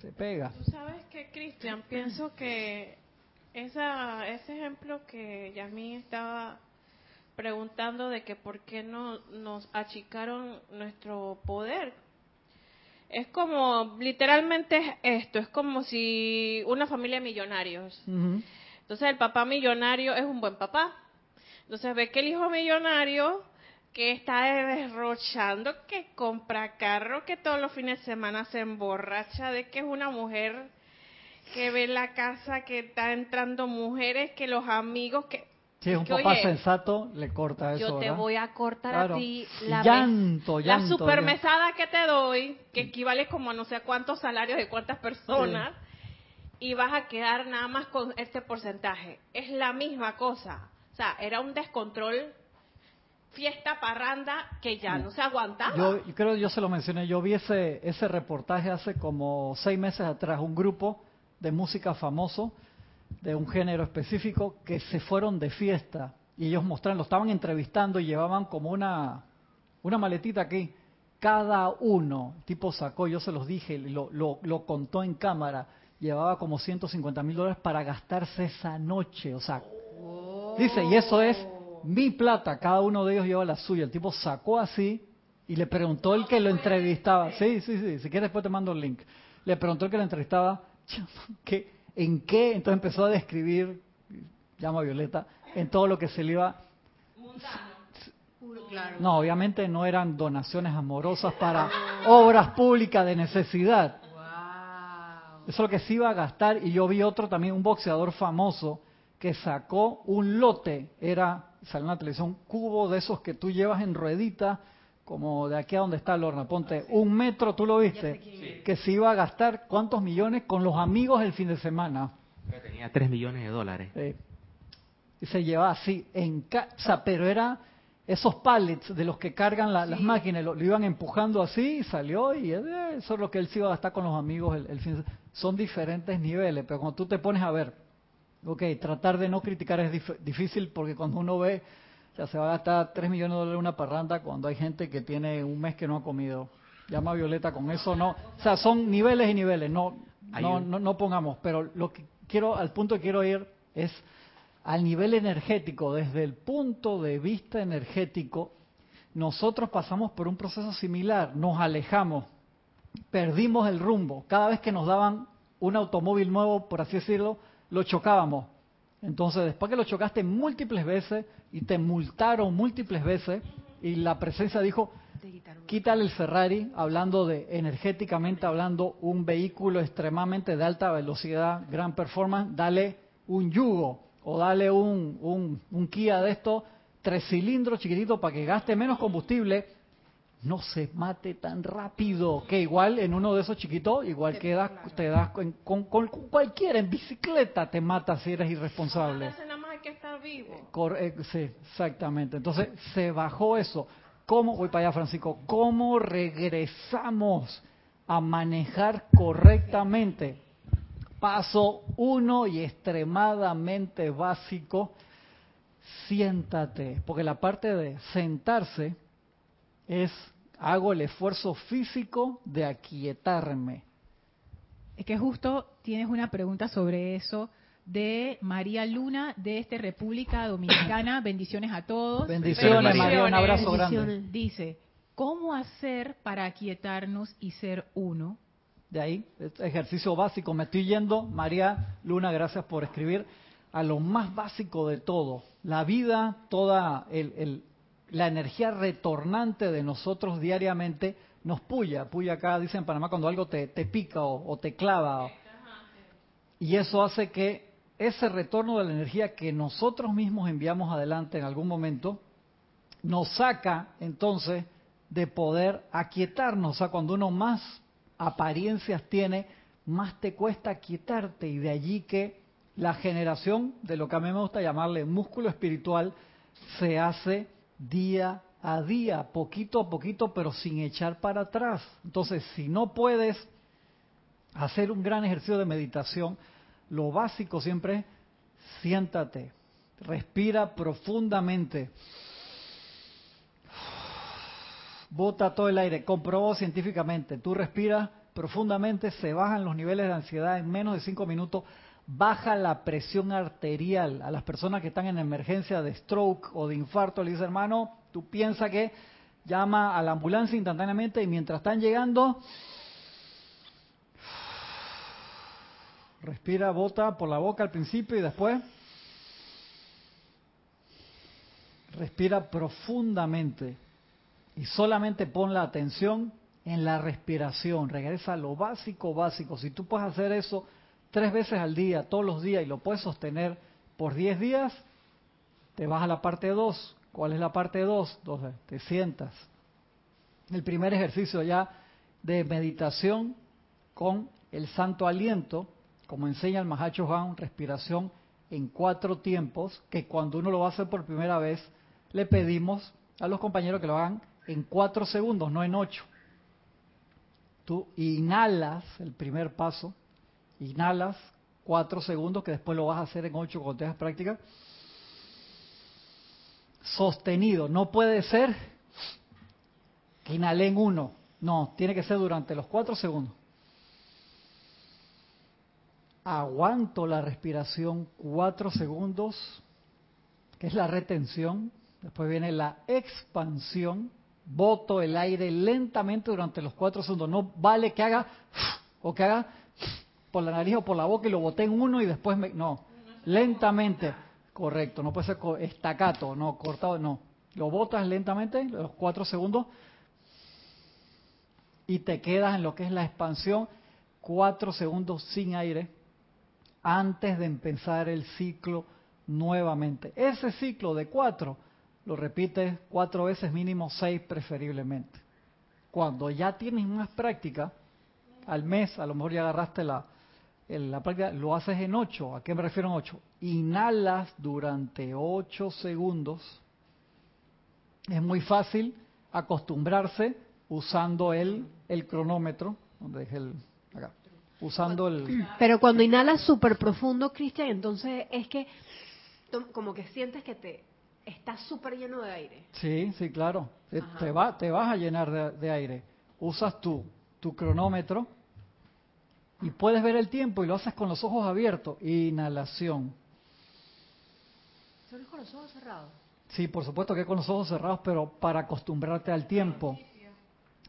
Se pega. Tú sabes que, Cristian, pienso que esa, ese ejemplo que Yasmín estaba preguntando de que por qué no nos achicaron nuestro poder. Es como, literalmente esto, es como si una familia de millonarios. Entonces el papá millonario es un buen papá. Entonces ve que el hijo millonario que está derrochando, que compra carro, que todos los fines de semana se emborracha, de que es una mujer que ve la casa, que está entrando mujeres, que los amigos, que si es un papá sensato, le corta eso. Yo te voy a cortar a ti la, llanto, la supermesada que te doy, que equivale como a no sé cuántos salarios de cuántas personas, y vas a quedar nada más con este porcentaje. Es la misma cosa. O sea, era un descontrol, fiesta, parranda, que ya no se aguantaba. Yo, yo creo yo se lo mencioné, yo vi ese, ese reportaje hace como seis meses atrás, un grupo de música famoso de un género específico que se fueron de fiesta y ellos mostraron, lo estaban entrevistando y llevaban como una, una maletita aquí. Cada uno, tipo sacó, yo se los dije, lo, lo, lo contó en cámara, llevaba como 150 mil dólares para gastarse esa noche. O sea, dice, y eso es mi plata, cada uno de ellos lleva la suya. El tipo sacó así y le preguntó el que lo entrevistaba, sí, sí, sí, si quieres después te mando el link. Le preguntó el que lo entrevistaba, ¿qué, en qué, entonces empezó a describir, llama Violeta, en todo lo que se le iba... No, obviamente no eran donaciones amorosas para obras públicas de necesidad. Eso es lo que se iba a gastar. Y yo vi otro también, un boxeador famoso, que sacó un lote, era, salió en la televisión, un cubo de esos que tú llevas en ruedita, como de aquí a donde está Lorna, ponte un metro, tú lo viste, que se iba a gastar cuántos millones con los amigos el fin de semana. Tenía 3 millones de dólares. Sí. Y se llevaba así, en casa, pero era esos pallets de los que cargan las máquinas, lo, iban empujando así y salió y eh, eso es lo que él se iba a gastar con los amigos el, fin de semana. Son diferentes niveles, pero cuando tú te pones a ver, ok, tratar de no criticar es difícil porque cuando uno ve, ya se va a gastar 3 millones de dólares una parranda cuando hay gente que tiene un mes que no ha comido. Llama a Violeta con eso, no. O sea, son niveles y niveles, no, no, no, no pongamos, pero lo que quiero, al punto que quiero ir es al nivel energético, desde el punto de vista energético, nosotros pasamos por un proceso similar, nos alejamos, perdimos el rumbo. Cada vez que nos daban un automóvil nuevo, por así decirlo, lo chocábamos. Entonces, después que lo chocaste múltiples veces y te multaron múltiples veces, y la presencia dijo, quítale el Ferrari, hablando de energéticamente hablando, un vehículo extremadamente de alta velocidad, gran performance, dale un yugo o dale un, un, un Kia de estos, tres cilindros chiquititos para que gaste menos combustible, no se mate tan rápido. Que igual en uno de esos chiquitos, igual te das, te das con, con, cualquiera, en bicicleta te mata si eres irresponsable. Nada más hay que estar vivo. Eh, sí, exactamente. Entonces se bajó eso. ¿Cómo, voy para allá Francisco, cómo regresamos a manejar correctamente? Paso uno y extremadamente básico, siéntate, porque la parte de sentarse es, hago el esfuerzo físico de aquietarme. Es que justo tienes una pregunta sobre eso de María Luna de este República Dominicana. *coughs* Bendiciones a todos. Bendiciones, María, un abrazo grande. Dice, ¿cómo hacer para aquietarnos y ser uno? de ahí, ejercicio básico. Me estoy yendo, María Luna, gracias por escribir, a lo más básico de todo. La vida, toda el, la energía retornante de nosotros diariamente nos puya. Puya acá, dice en Panamá, cuando algo te, te pica o, te clava. Y eso hace que ese retorno de la energía que nosotros mismos enviamos adelante en algún momento, nos saca entonces de poder aquietarnos. O sea, cuando uno más apariencias tiene, más te cuesta quietarte y de allí que la generación de lo que a mí me gusta llamarle músculo espiritual se hace día a día, poquito a poquito, pero sin echar para atrás. Entonces, si no puedes hacer un gran ejercicio de meditación, lo básico siempre es siéntate, respira profundamente bota todo el aire. Comprobó científicamente. Tú respiras profundamente, se bajan los niveles de ansiedad en menos de cinco minutos, baja la presión arterial. A las personas que están en emergencia de stroke o de infarto, le dice, hermano, tú piensas que llama a la ambulancia instantáneamente y mientras están llegando, respira, bota por la boca al principio y después respira profundamente y solamente pon la atención en la respiración. Regresa a lo básico, básico. Si tú puedes hacer eso tres veces al día, todos los días, y lo puedes sostener por diez días, te vas a la parte dos. ¿Cuál es la parte dos? Entonces, te sientas. El primer ejercicio ya de meditación con el santo aliento, como enseña el Mahacho Han, respiración en cuatro tiempos, que cuando uno lo va a hacer por primera vez, le pedimos a los compañeros que lo hagan en cuatro segundos, no en ocho. Tú inhalas el primer paso, inhalas cuatro segundos, que después lo vas a hacer en ocho cuando tengas práctica. Sostenido, no puede ser que inhalé en uno, no, tiene que ser durante los cuatro segundos. Aguanto la respiración cuatro segundos, que es la retención. Después viene la expansión, boto el aire lentamente durante los cuatro segundos. No vale que haga o que haga por la nariz o por la boca y lo boté en uno y después me... No, lentamente. Correcto, no puede ser estacato, no, cortado, no. Lo botas lentamente, los cuatro segundos, y te quedas en lo que es la expansión, cuatro segundos sin aire, antes de empezar el ciclo nuevamente. Ese ciclo de cuatro lo repites cuatro veces, mínimo seis preferiblemente. Cuando ya tienes más práctica, al mes, a lo mejor ya agarraste la, la práctica, lo haces en ocho. ¿A qué me refiero en ocho? Inhalas durante ocho segundos. Es muy fácil acostumbrarse usando el, el cronómetro, donde dejé el, acá, usando el... Pero cuando inhalas súper profundo, Cristian, entonces es que como que sientes que te estás súper lleno de aire. Sí, sí, claro. Te, va, te vas a llenar de, de aire. Usas tu, tu cronómetro y puedes ver el tiempo y lo haces con los ojos abiertos. Inhalación. ¿Solo con los ojos cerrados? Sí, por supuesto que con los ojos cerrados, pero para acostumbrarte al tiempo.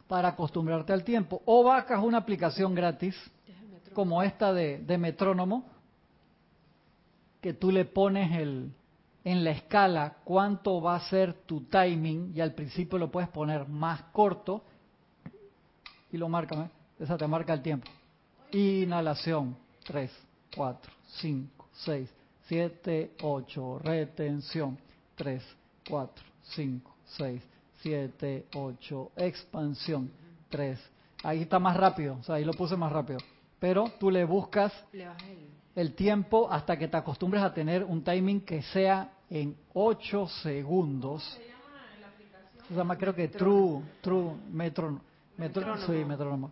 Para acostumbrarte al tiempo. O vacas una aplicación gratis, como esta de, de metrónomo, que tú le pones el, en la escala cuánto va a ser tu timing y al principio lo puedes poner más corto y lo marca, esa te marca el tiempo. Inhalación, 3, 4, 5, 6, 7, 8, retención, 3, 4, 5, 6, 7, 8, expansión, 3. Ahí está más rápido, o sea, ahí lo puse más rápido. Pero tú le buscas el tiempo hasta que te acostumbres a tener un timing que sea en 8 segundos. Se llama creo que True, True Metro, metro, sí, metrónomo.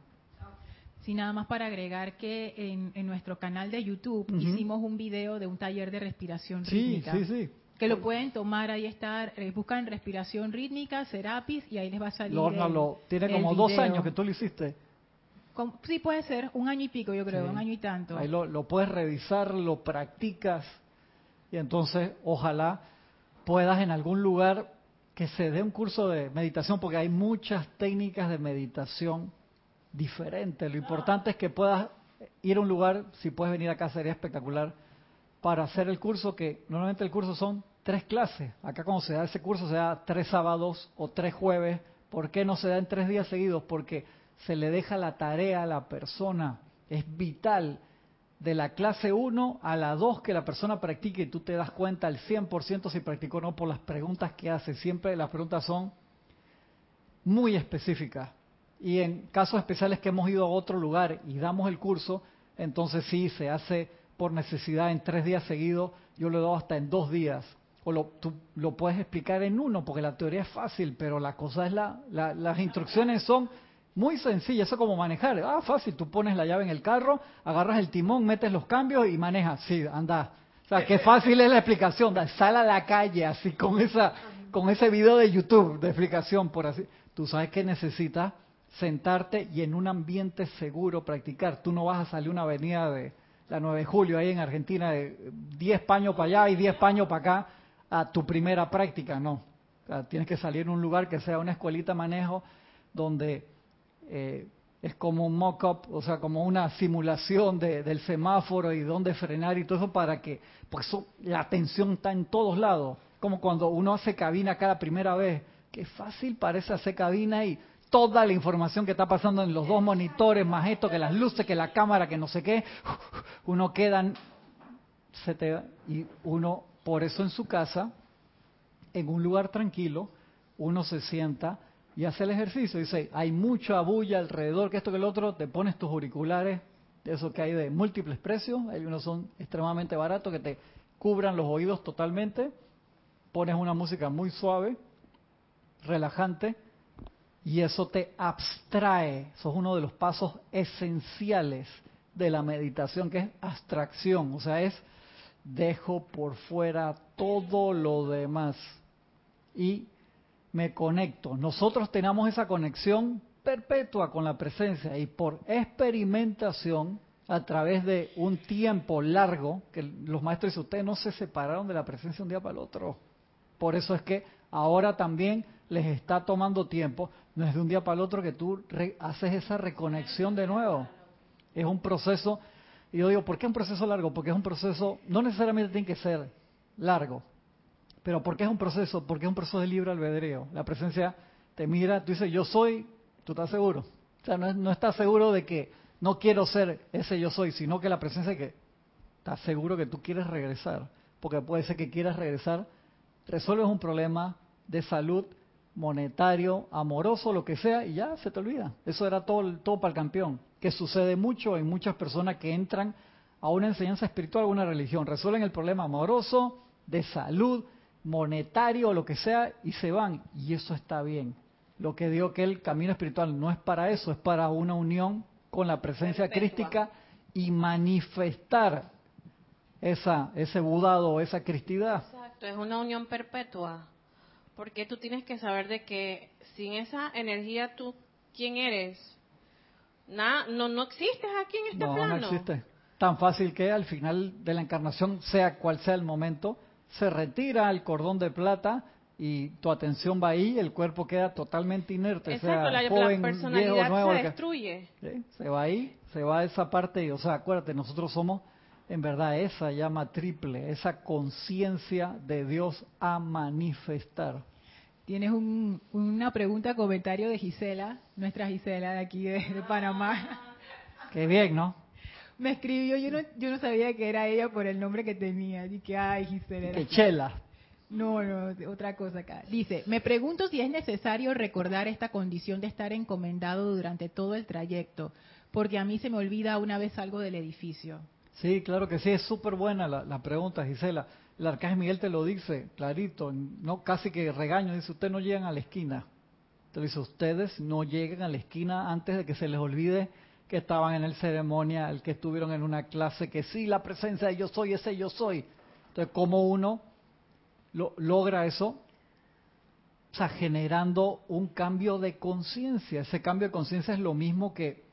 Sí, nada más para agregar que en, nuestro canal de YouTube hicimos un video de un taller de respiración rítmica. Sí, sí, sí. Que lo pueden tomar, ahí está, eh, buscan respiración rítmica, Serapis, y ahí les va a salir. Lorna, lo, tiene como dos años que tú lo hiciste. sí, puede ser, un año y pico, yo creo, un año y tanto. Ahí lo, lo puedes revisar, lo practicas, y entonces ojalá puedas en algún lugar que se dé un curso de meditación, porque hay muchas técnicas de meditación diferente. Lo importante es que puedas ir a un lugar, si puedes venir acá sería espectacular, para hacer el curso, que normalmente el curso son tres clases. Acá cuando se da ese curso se da tres sábados o tres jueves. ¿Por qué no se da en tres días seguidos? Porque se le deja la tarea a la persona. Es vital de la clase 1 a la 2 que la persona practique y tú te das cuenta al 100% si practicó o no por las preguntas que hace. Siempre las preguntas son muy específicas. Y en casos especiales que hemos ido a otro lugar y damos el curso, entonces sí, se hace por necesidad en tres días seguidos, yo lo doy hasta en dos días. O lo, tú lo puedes explicar en uno, porque la teoría es fácil, pero la cosa es la, las instrucciones son muy sencillas, eso como manejar. Ah, fácil, tú pones la llave en el carro, agarras el timón, metes los cambios y manejas. Sí, anda. O sea, qué fácil es la explicación. Sal a la calle así con esa con ese video de YouTube de explicación por así. Tú sabes que necesitas sentarte y en un ambiente seguro practicar. Tú no vas a salir una avenida de la 9 de julio ahí en Argentina de 10 paños para allá y 10 paños para acá a tu primera práctica, no. tienes que salir en un lugar que sea una escuelita manejo donde eh, es como un mock-up, o sea, como una simulación del semáforo y dónde frenar y todo eso para que, pues la atención está en todos lados, como cuando uno hace cabina cada primera vez, qué fácil parece hacer cabina y toda la información que está pasando en los dos monitores, más esto, que las luces, que la cámara, que no sé qué, *laughs* uno queda, se te, y uno, por eso en su casa, en un lugar tranquilo, uno se sienta y hace el ejercicio. Dice, hay mucha bulla alrededor, que esto que el otro, te pones tus auriculares, de esos que hay de múltiples precios, hay unos son extremadamente baratos que te cubran los oídos totalmente, pones una música muy suave, relajante, y eso te abstrae. Eso es uno de los pasos esenciales de la meditación, que es abstracción. O sea, es dejo por fuera todo lo demás y me conecto. Nosotros tenemos esa conexión perpetua con la presencia y por experimentación a través de un tiempo largo, que los maestros dicen, ustedes no se separaron de la presencia un día para el otro. Por eso es que ahora también les está tomando tiempo, no es de un día para el otro que tú haces esa reconexión de nuevo. Es un proceso, y yo digo, ¿por qué un proceso largo? Porque es un proceso, no necesariamente tiene que ser largo, pero ¿por qué es un proceso? Porque es un proceso de libre albedrío. La presencia te mira, tú dices, yo soy, tú estás seguro. O sea, no, no estás seguro de que no quiero ser ese yo soy, sino que la presencia que estás seguro que tú quieres regresar. Porque puede ser que quieras regresar, resuelves un problema, de salud, monetario, amoroso, lo que sea, y ya se te olvida. Eso era todo, todo para el campeón, que sucede mucho en muchas personas que entran a una enseñanza espiritual o una religión, resuelven el problema amoroso, de salud, monetario, lo que sea, y se van. Y eso está bien. Lo que digo que el camino espiritual no es para eso, es para una unión con la presencia crística y manifestar esa, ese budado, esa cristidad. Exacto, es una unión perpetua. Porque tú tienes que saber de que sin esa energía tú, ¿quién eres? Nada, no, no existes aquí en este plano. No existe. Tan fácil que al final de la encarnación, sea cual sea el momento, se retira el cordón de plata y tu atención va ahí, el cuerpo queda totalmente inerte. Exacto, sea, la, joven, personalidad viejo, nuevo, se destruye. Se va ahí, se va esa parte, y, o sea, acuérdate, nosotros somos en verdad esa llama triple, esa conciencia de Dios a manifestar. Tienes un, una pregunta, comentario de Gisela, nuestra Gisela de aquí de, de Panamá. Qué bien, ¿no? Me escribió, yo no, yo no sabía que era ella por el nombre que tenía. Dije, ay, Gisela. Que chela. No, no, otra cosa acá. Dice, me pregunto si es necesario recordar esta condición de estar encomendado durante todo el trayecto, porque a mí se me olvida una vez salgo del edificio. Sí, claro que sí, es súper buena la, la, pregunta, Gisela. El arcángel Miguel te lo dice clarito, no casi que regaño, dice, ustedes no llegan a la esquina. Te dice, ustedes no llegan a la esquina antes de que se les olvide que estaban en el ceremonial, que estuvieron en una clase, que sí, la presencia de yo soy, ese yo soy. Entonces, ¿cómo uno lo, logra eso? O sea, generando un cambio de conciencia. Ese cambio de conciencia es lo mismo que,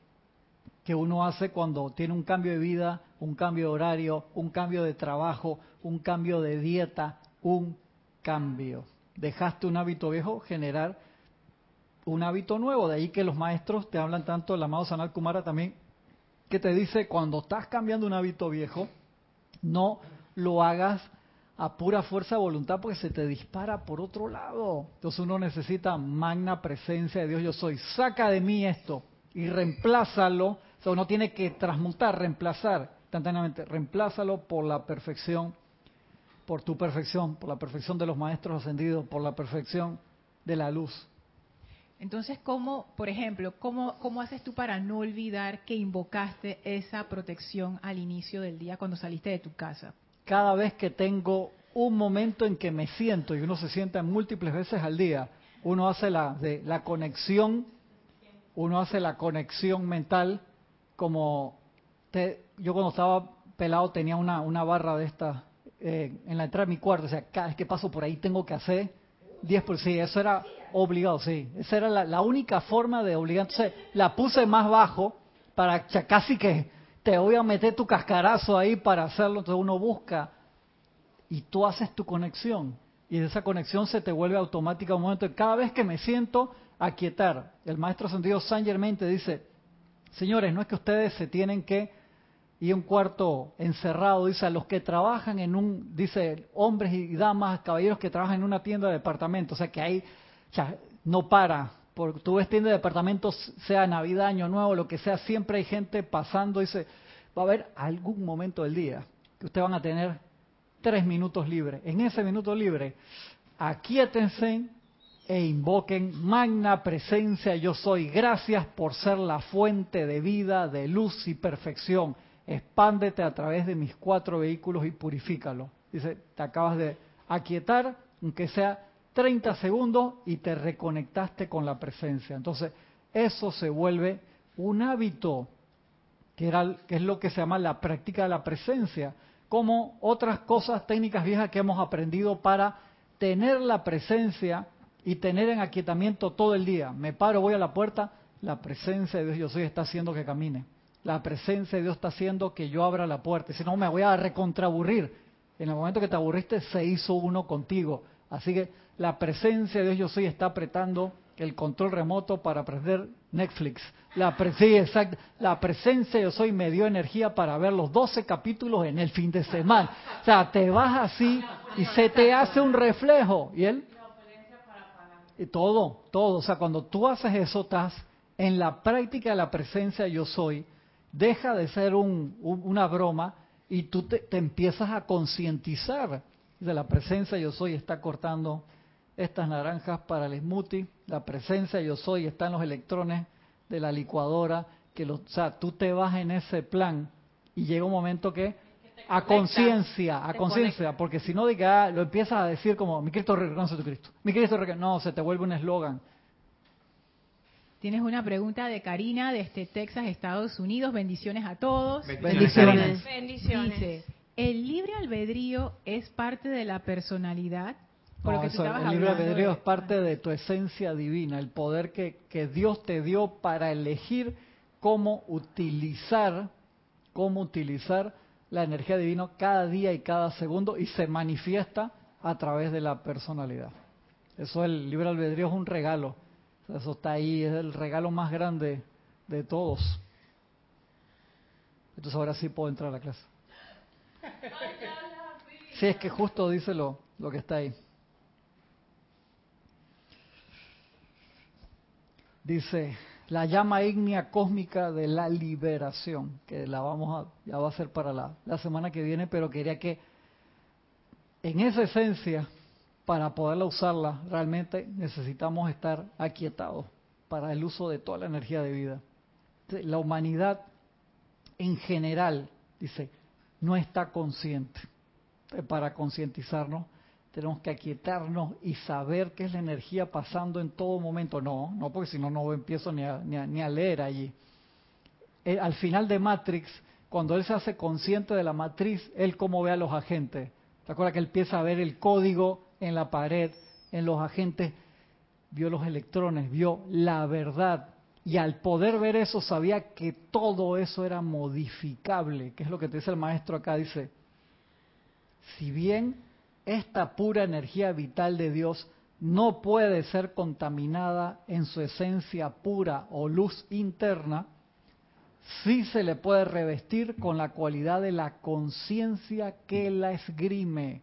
que uno hace cuando tiene un cambio de vida, un cambio de horario, un cambio de trabajo, un cambio de dieta, un cambio. Dejaste un hábito viejo, generar un hábito nuevo. De ahí que los maestros te hablan tanto, el amado Sanal Kumara también, que te dice, cuando estás cambiando un hábito viejo, no lo hagas a pura fuerza de voluntad porque se te dispara por otro lado. Entonces uno necesita magna presencia de Dios, yo soy. Saca de mí esto y reemplázalo. O sea, uno tiene que transmutar, reemplazar instantáneamente. Reemplázalo por la perfección, por tu perfección, por la perfección de los maestros ascendidos, por la perfección de la luz. Entonces, ¿cómo, por ejemplo, cómo, cómo haces tú para no olvidar que invocaste esa protección al inicio del día cuando saliste de tu casa? Cada vez que tengo un momento en que me siento, y uno se sienta múltiples veces al día, uno hace la, de, la conexión, uno hace la conexión mental, como te, yo cuando estaba pelado tenía una, una barra de esta eh, en la entrada de mi cuarto, o sea, cada vez que paso por ahí tengo que hacer 10 por sí, eso era obligado, sí. Esa era la, única forma de obligar. Entonces la puse más bajo para casi que te voy a meter tu cascarazo ahí para hacerlo. Entonces uno busca y tú haces tu conexión. Y esa conexión se te vuelve automática un momento. Cada vez que me siento a quietar, el maestro sentido San dice, señores, no es que ustedes se tienen que y un cuarto encerrado, dice, a los que trabajan en un, dice, hombres y damas, caballeros que trabajan en una tienda de departamentos, o sea que ahí, sea, no para, porque tú ves tienda de departamentos, sea Navidad, Año Nuevo, lo que sea, siempre hay gente pasando, dice, va a haber algún momento del día que ustedes van a tener tres minutos libres. En ese minuto libre, aquíétense e invoquen magna presencia yo soy. Gracias por ser la fuente de vida, de luz y perfección expándete a través de mis cuatro vehículos y purifícalo. Dice, te acabas de aquietar, aunque sea 30 segundos, y te reconectaste con la presencia. Entonces, eso se vuelve un hábito, que, era, es lo que se llama la práctica de la presencia, como otras cosas técnicas viejas que hemos aprendido para tener la presencia y tener en aquietamiento todo el día. Me paro, voy a la puerta, la presencia de Dios yo soy está haciendo que camine la presencia de Dios está haciendo que yo abra la puerta. Si no, me voy a recontraburrir. En el momento que te aburriste, se hizo uno contigo. Así que la presencia de Dios yo soy está apretando el control remoto para prender Netflix. La, sí, exacto. la presencia yo soy me dio energía para ver los 12 capítulos en el fin de semana. O sea, te vas así y se te hace un reflejo. ¿Y él? Y todo, todo. O sea, cuando tú haces eso, estás en la práctica de la presencia yo soy deja de ser un, una broma y tú te, te empiezas a concientizar de la presencia yo soy está cortando estas naranjas para el smoothie, la presencia yo soy, están los electrones de la licuadora, que los, o sea, tú te vas en ese plan y llega un momento que a conciencia, a conciencia, porque si no diga, lo empiezas a decir como, mi Cristo reconoce tu Cristo, mi Cristo reconoce, no, se te vuelve un eslogan. Tienes una pregunta de Karina desde Texas, Estados Unidos. Bendiciones a todos. Bendiciones. Bendiciones. Dice, ¿el libre albedrío es parte de la personalidad? Por No, lo que tú eso, estabas el libre albedrío de- es parte de tu esencia divina, el poder que, que Dios te dio para elegir cómo utilizar, cómo utilizar la energía divina cada día y cada segundo y se manifiesta a través de la personalidad. Eso el libre albedrío es un regalo. Eso está ahí, es el regalo más grande de todos. Entonces ahora sí puedo entrar a la clase. Sí, es que justo dice lo, que está ahí. Dice, la llama ígnea cósmica de la liberación, que la vamos a, ya va a ser para la semana que viene, pero quería que en esa esencia, para poderla usarla, realmente necesitamos estar aquietados para el uso de toda la energía de vida. La humanidad en general, dice, no está consciente. Para concientizarnos, tenemos que aquietarnos y saber qué es la energía pasando en todo momento. No, no, porque si no, no empiezo ni a, ni a, ni a leer allí. Eh, al final de Matrix, cuando él se hace consciente de la matriz, él cómo ve a los agentes. ¿Te acuerdas que él empieza a ver el código en la pared, en los agentes? Vio los electrones, vio la verdad. Y al poder ver eso, sabía que todo eso era modificable, que es lo que te dice el maestro acá. Dice, si bien esta pura energía vital de Dios no puede ser contaminada en su esencia pura o luz interna, sí se le puede revestir con la cualidad de la conciencia que la esgrime.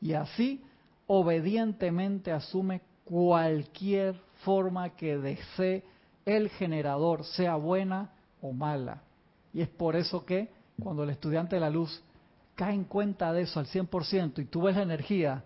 Y así obedientemente asume cualquier forma que desee el generador, sea buena o mala. Y es por eso que cuando el estudiante de la luz cae en cuenta de eso al 100% y tú ves la energía,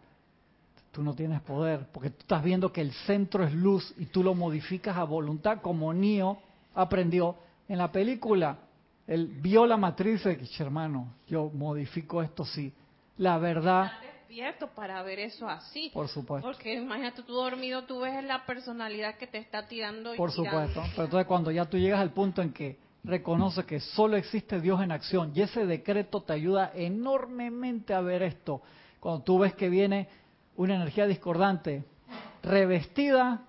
tú no tienes poder, porque tú estás viendo que el centro es luz y tú lo modificas a voluntad, como Neo aprendió en la película. Él vio la matriz y dice, hermano, yo modifico esto sí. La verdad, despierto para ver eso así. por supuesto. Porque imagínate tú dormido, tú ves la personalidad que te está tirando y Por tirando. supuesto. Pero entonces cuando ya tú llegas al punto en que reconoce que solo existe Dios en acción y ese decreto te ayuda enormemente a ver esto. Cuando tú ves que viene una energía discordante revestida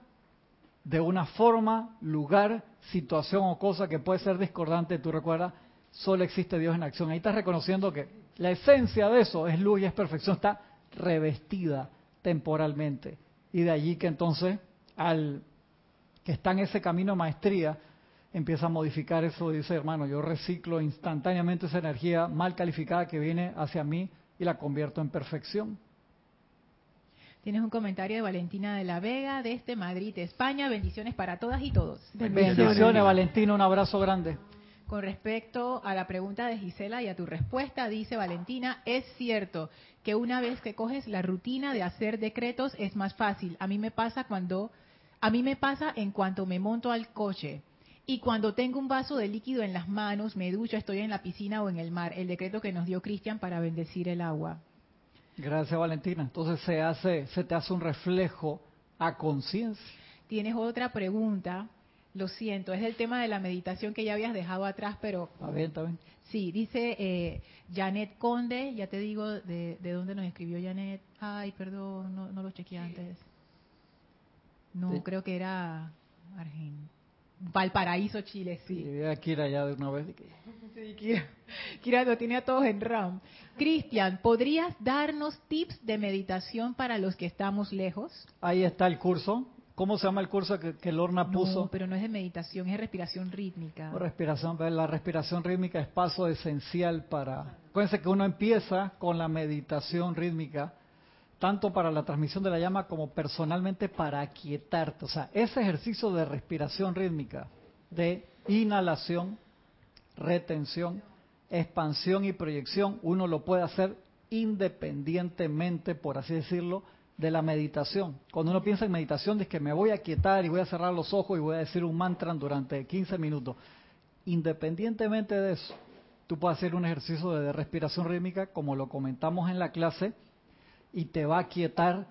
de una forma, lugar, situación o cosa que puede ser discordante, tú recuerdas, solo existe Dios en acción. Ahí estás reconociendo que la esencia de eso es luz y es perfección, está revestida temporalmente. Y de allí que entonces, al que está en ese camino de maestría, empieza a modificar eso y dice, hermano, yo reciclo instantáneamente esa energía mal calificada que viene hacia mí y la convierto en perfección. Tienes un comentario de Valentina de la Vega desde Madrid, España. Bendiciones para todas y todos. Bendiciones, Valentina, un abrazo grande. Con respecto a la pregunta de Gisela y a tu respuesta, dice Valentina, es cierto que una vez que coges la rutina de hacer decretos es más fácil. A mí me pasa cuando, a mí me pasa en cuanto me monto al coche y cuando tengo un vaso de líquido en las manos, me ducho, estoy en la piscina o en el mar. El decreto que nos dio Cristian para bendecir el agua. Gracias, Valentina. Entonces se hace, se te hace un reflejo a conciencia. Tienes otra pregunta, lo siento, es del tema de la meditación que ya habías dejado atrás, pero Está bien, está bien. Sí, dice eh, Janet Conde, ya te digo de, de dónde nos escribió Janet. Ay, perdón, no, no lo chequeé antes. No, Sí. creo que era Argentina. Valparaíso, Chile, Sí. Aquí era ya de una vez. *laughs* Sí, Kira, Kira lo tiene a todos en RAM. Cristian, ¿podrías darnos tips de meditación para los que estamos lejos? Ahí está el curso. ¿Cómo se llama el curso que, que Lorna puso? No, pero no es de meditación, es respiración rítmica. Respiración, la respiración rítmica es paso esencial para... Acuérdense que uno empieza con la meditación rítmica, tanto para la transmisión de la llama como personalmente para aquietarte. O sea, ese ejercicio de respiración rítmica, de inhalación, retención, expansión y proyección, uno lo puede hacer independientemente, por así decirlo, de la meditación. Cuando uno piensa en meditación, es que me voy a quietar y voy a cerrar los ojos y voy a decir un mantra durante 15 minutos. Independientemente de eso, tú puedes hacer un ejercicio de respiración rítmica, como lo comentamos en la clase, y te va a quietar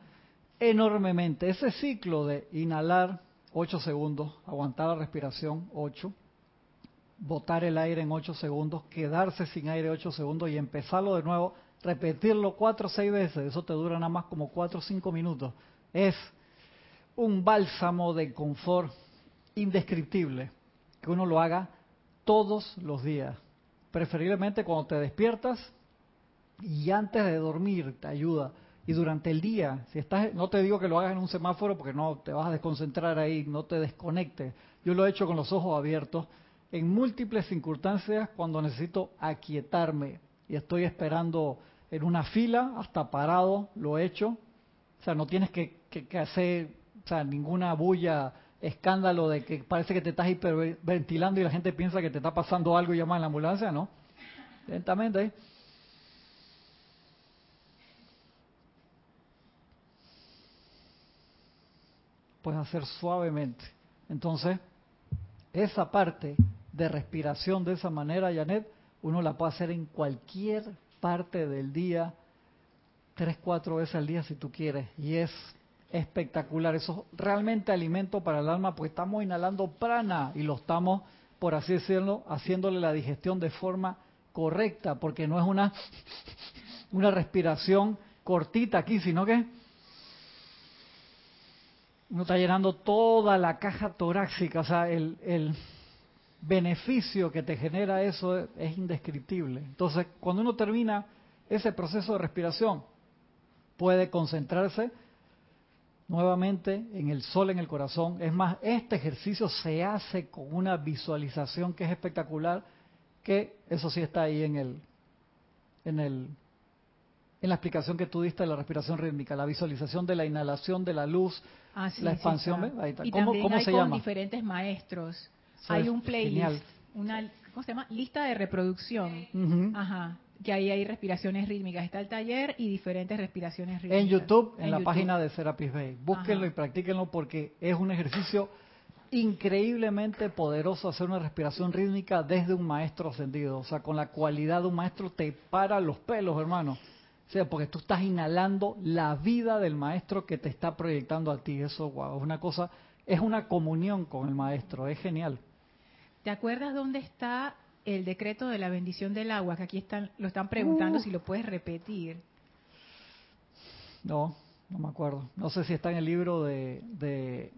enormemente. Ese ciclo de inhalar 8 segundos, aguantar la respiración 8, botar el aire en 8 segundos, quedarse sin aire 8 segundos y empezarlo de nuevo, repetirlo 4 o 6 veces, eso te dura nada más como 4 o 5 minutos. Es un bálsamo de confort indescriptible que uno lo haga todos los días. Preferiblemente cuando te despiertas y antes de dormir te ayuda. Y durante el día, si estás, no te digo que lo hagas en un semáforo porque no te vas a desconcentrar ahí, no te desconectes. Yo lo he hecho con los ojos abiertos en múltiples circunstancias cuando necesito aquietarme y estoy esperando en una fila, hasta parado, lo he hecho. O sea, no tienes que, que, hacer o sea, ninguna bulla, escándalo de que parece que te estás hiperventilando y la gente piensa que te está pasando algo y llama a la ambulancia, ¿no? Lentamente. Puedes hacer suavemente. Entonces, esa parte de respiración de esa manera, Janet, uno la puede hacer en cualquier parte del día, tres, cuatro veces al día si tú quieres. Y es espectacular. Eso es realmente alimento para el alma, porque estamos inhalando prana y lo estamos, por así decirlo, haciéndole la digestión de forma correcta, porque no es una, una respiración cortita aquí, sino que uno está llenando toda la caja torácica, o sea, el, el beneficio que te genera eso es, indescriptible. Entonces, cuando uno termina ese proceso de respiración, puede concentrarse nuevamente en el sol en el corazón. Es más, este ejercicio se hace con una visualización que es espectacular, que eso sí está ahí en el, en el, en la explicación que tú diste de la respiración rítmica, la visualización de la inhalación de la luz, ah, la expansión, Ahí está. ¿Cómo, hay se con diferentes maestros hay un playlist, una ¿cómo se llama? lista de reproducción. Ajá. Que ahí hay respiraciones rítmicas. Está el taller y diferentes respiraciones rítmicas. En YouTube, en, la página de Serapis Bay. Búsquenlo y practíquenlo porque es un ejercicio increíblemente poderoso hacer una respiración rítmica desde un maestro ascendido. O sea, con la cualidad de un maestro te para los pelos, hermano. O sea, porque tú estás inhalando la vida del maestro que te está proyectando a ti. Eso, wow, es una cosa, es una comunión con el maestro, es genial. ¿Te acuerdas dónde está el decreto de la bendición del agua? Que aquí están, lo están preguntando uh. si lo puedes repetir. No, no me acuerdo. No sé si está en el libro de, de,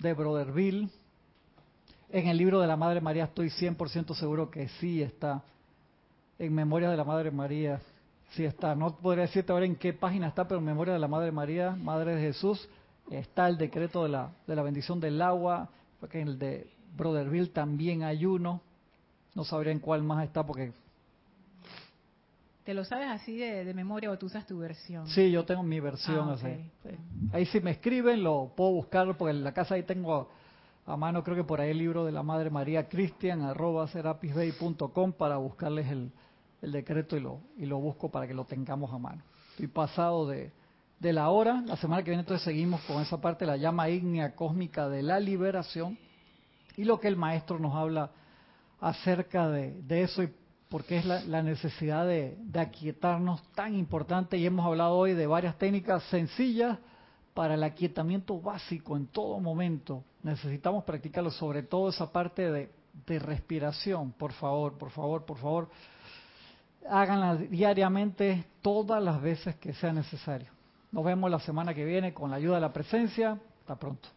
de Brotherville. En el libro de la Madre María estoy 100% seguro que sí está. En Memoria de la Madre María, sí está. No podría decirte ahora en qué página está, pero en Memoria de la Madre María, Madre de Jesús, está el decreto de la, de la bendición del agua, porque en el de Brotherville también hay uno. No sabría en cuál más está porque... ¿Te lo sabes así de, memoria o tú usas tu versión? Sí, yo tengo mi versión ah, así. Ahí si me escriben lo puedo buscar porque en la casa ahí tengo a mano creo que por ahí el libro de la Madre María Cristian arroba serapisbay.com para buscarles el, el decreto y lo, y lo busco para que lo tengamos a mano. Estoy pasado de, de la hora. La semana que viene entonces seguimos con esa parte, la llama ígnea cósmica de la liberación y lo que el maestro nos habla acerca de, eso y porque es la, necesidad de, aquietarnos tan importante y hemos hablado hoy de varias técnicas sencillas para el aquietamiento básico en todo momento. Necesitamos practicarlo, sobre todo esa parte de, de respiración, por favor, por favor, por favor. Háganla diariamente todas las veces que sea necesario. Nos vemos la semana que viene con la ayuda de la presencia. Hasta pronto.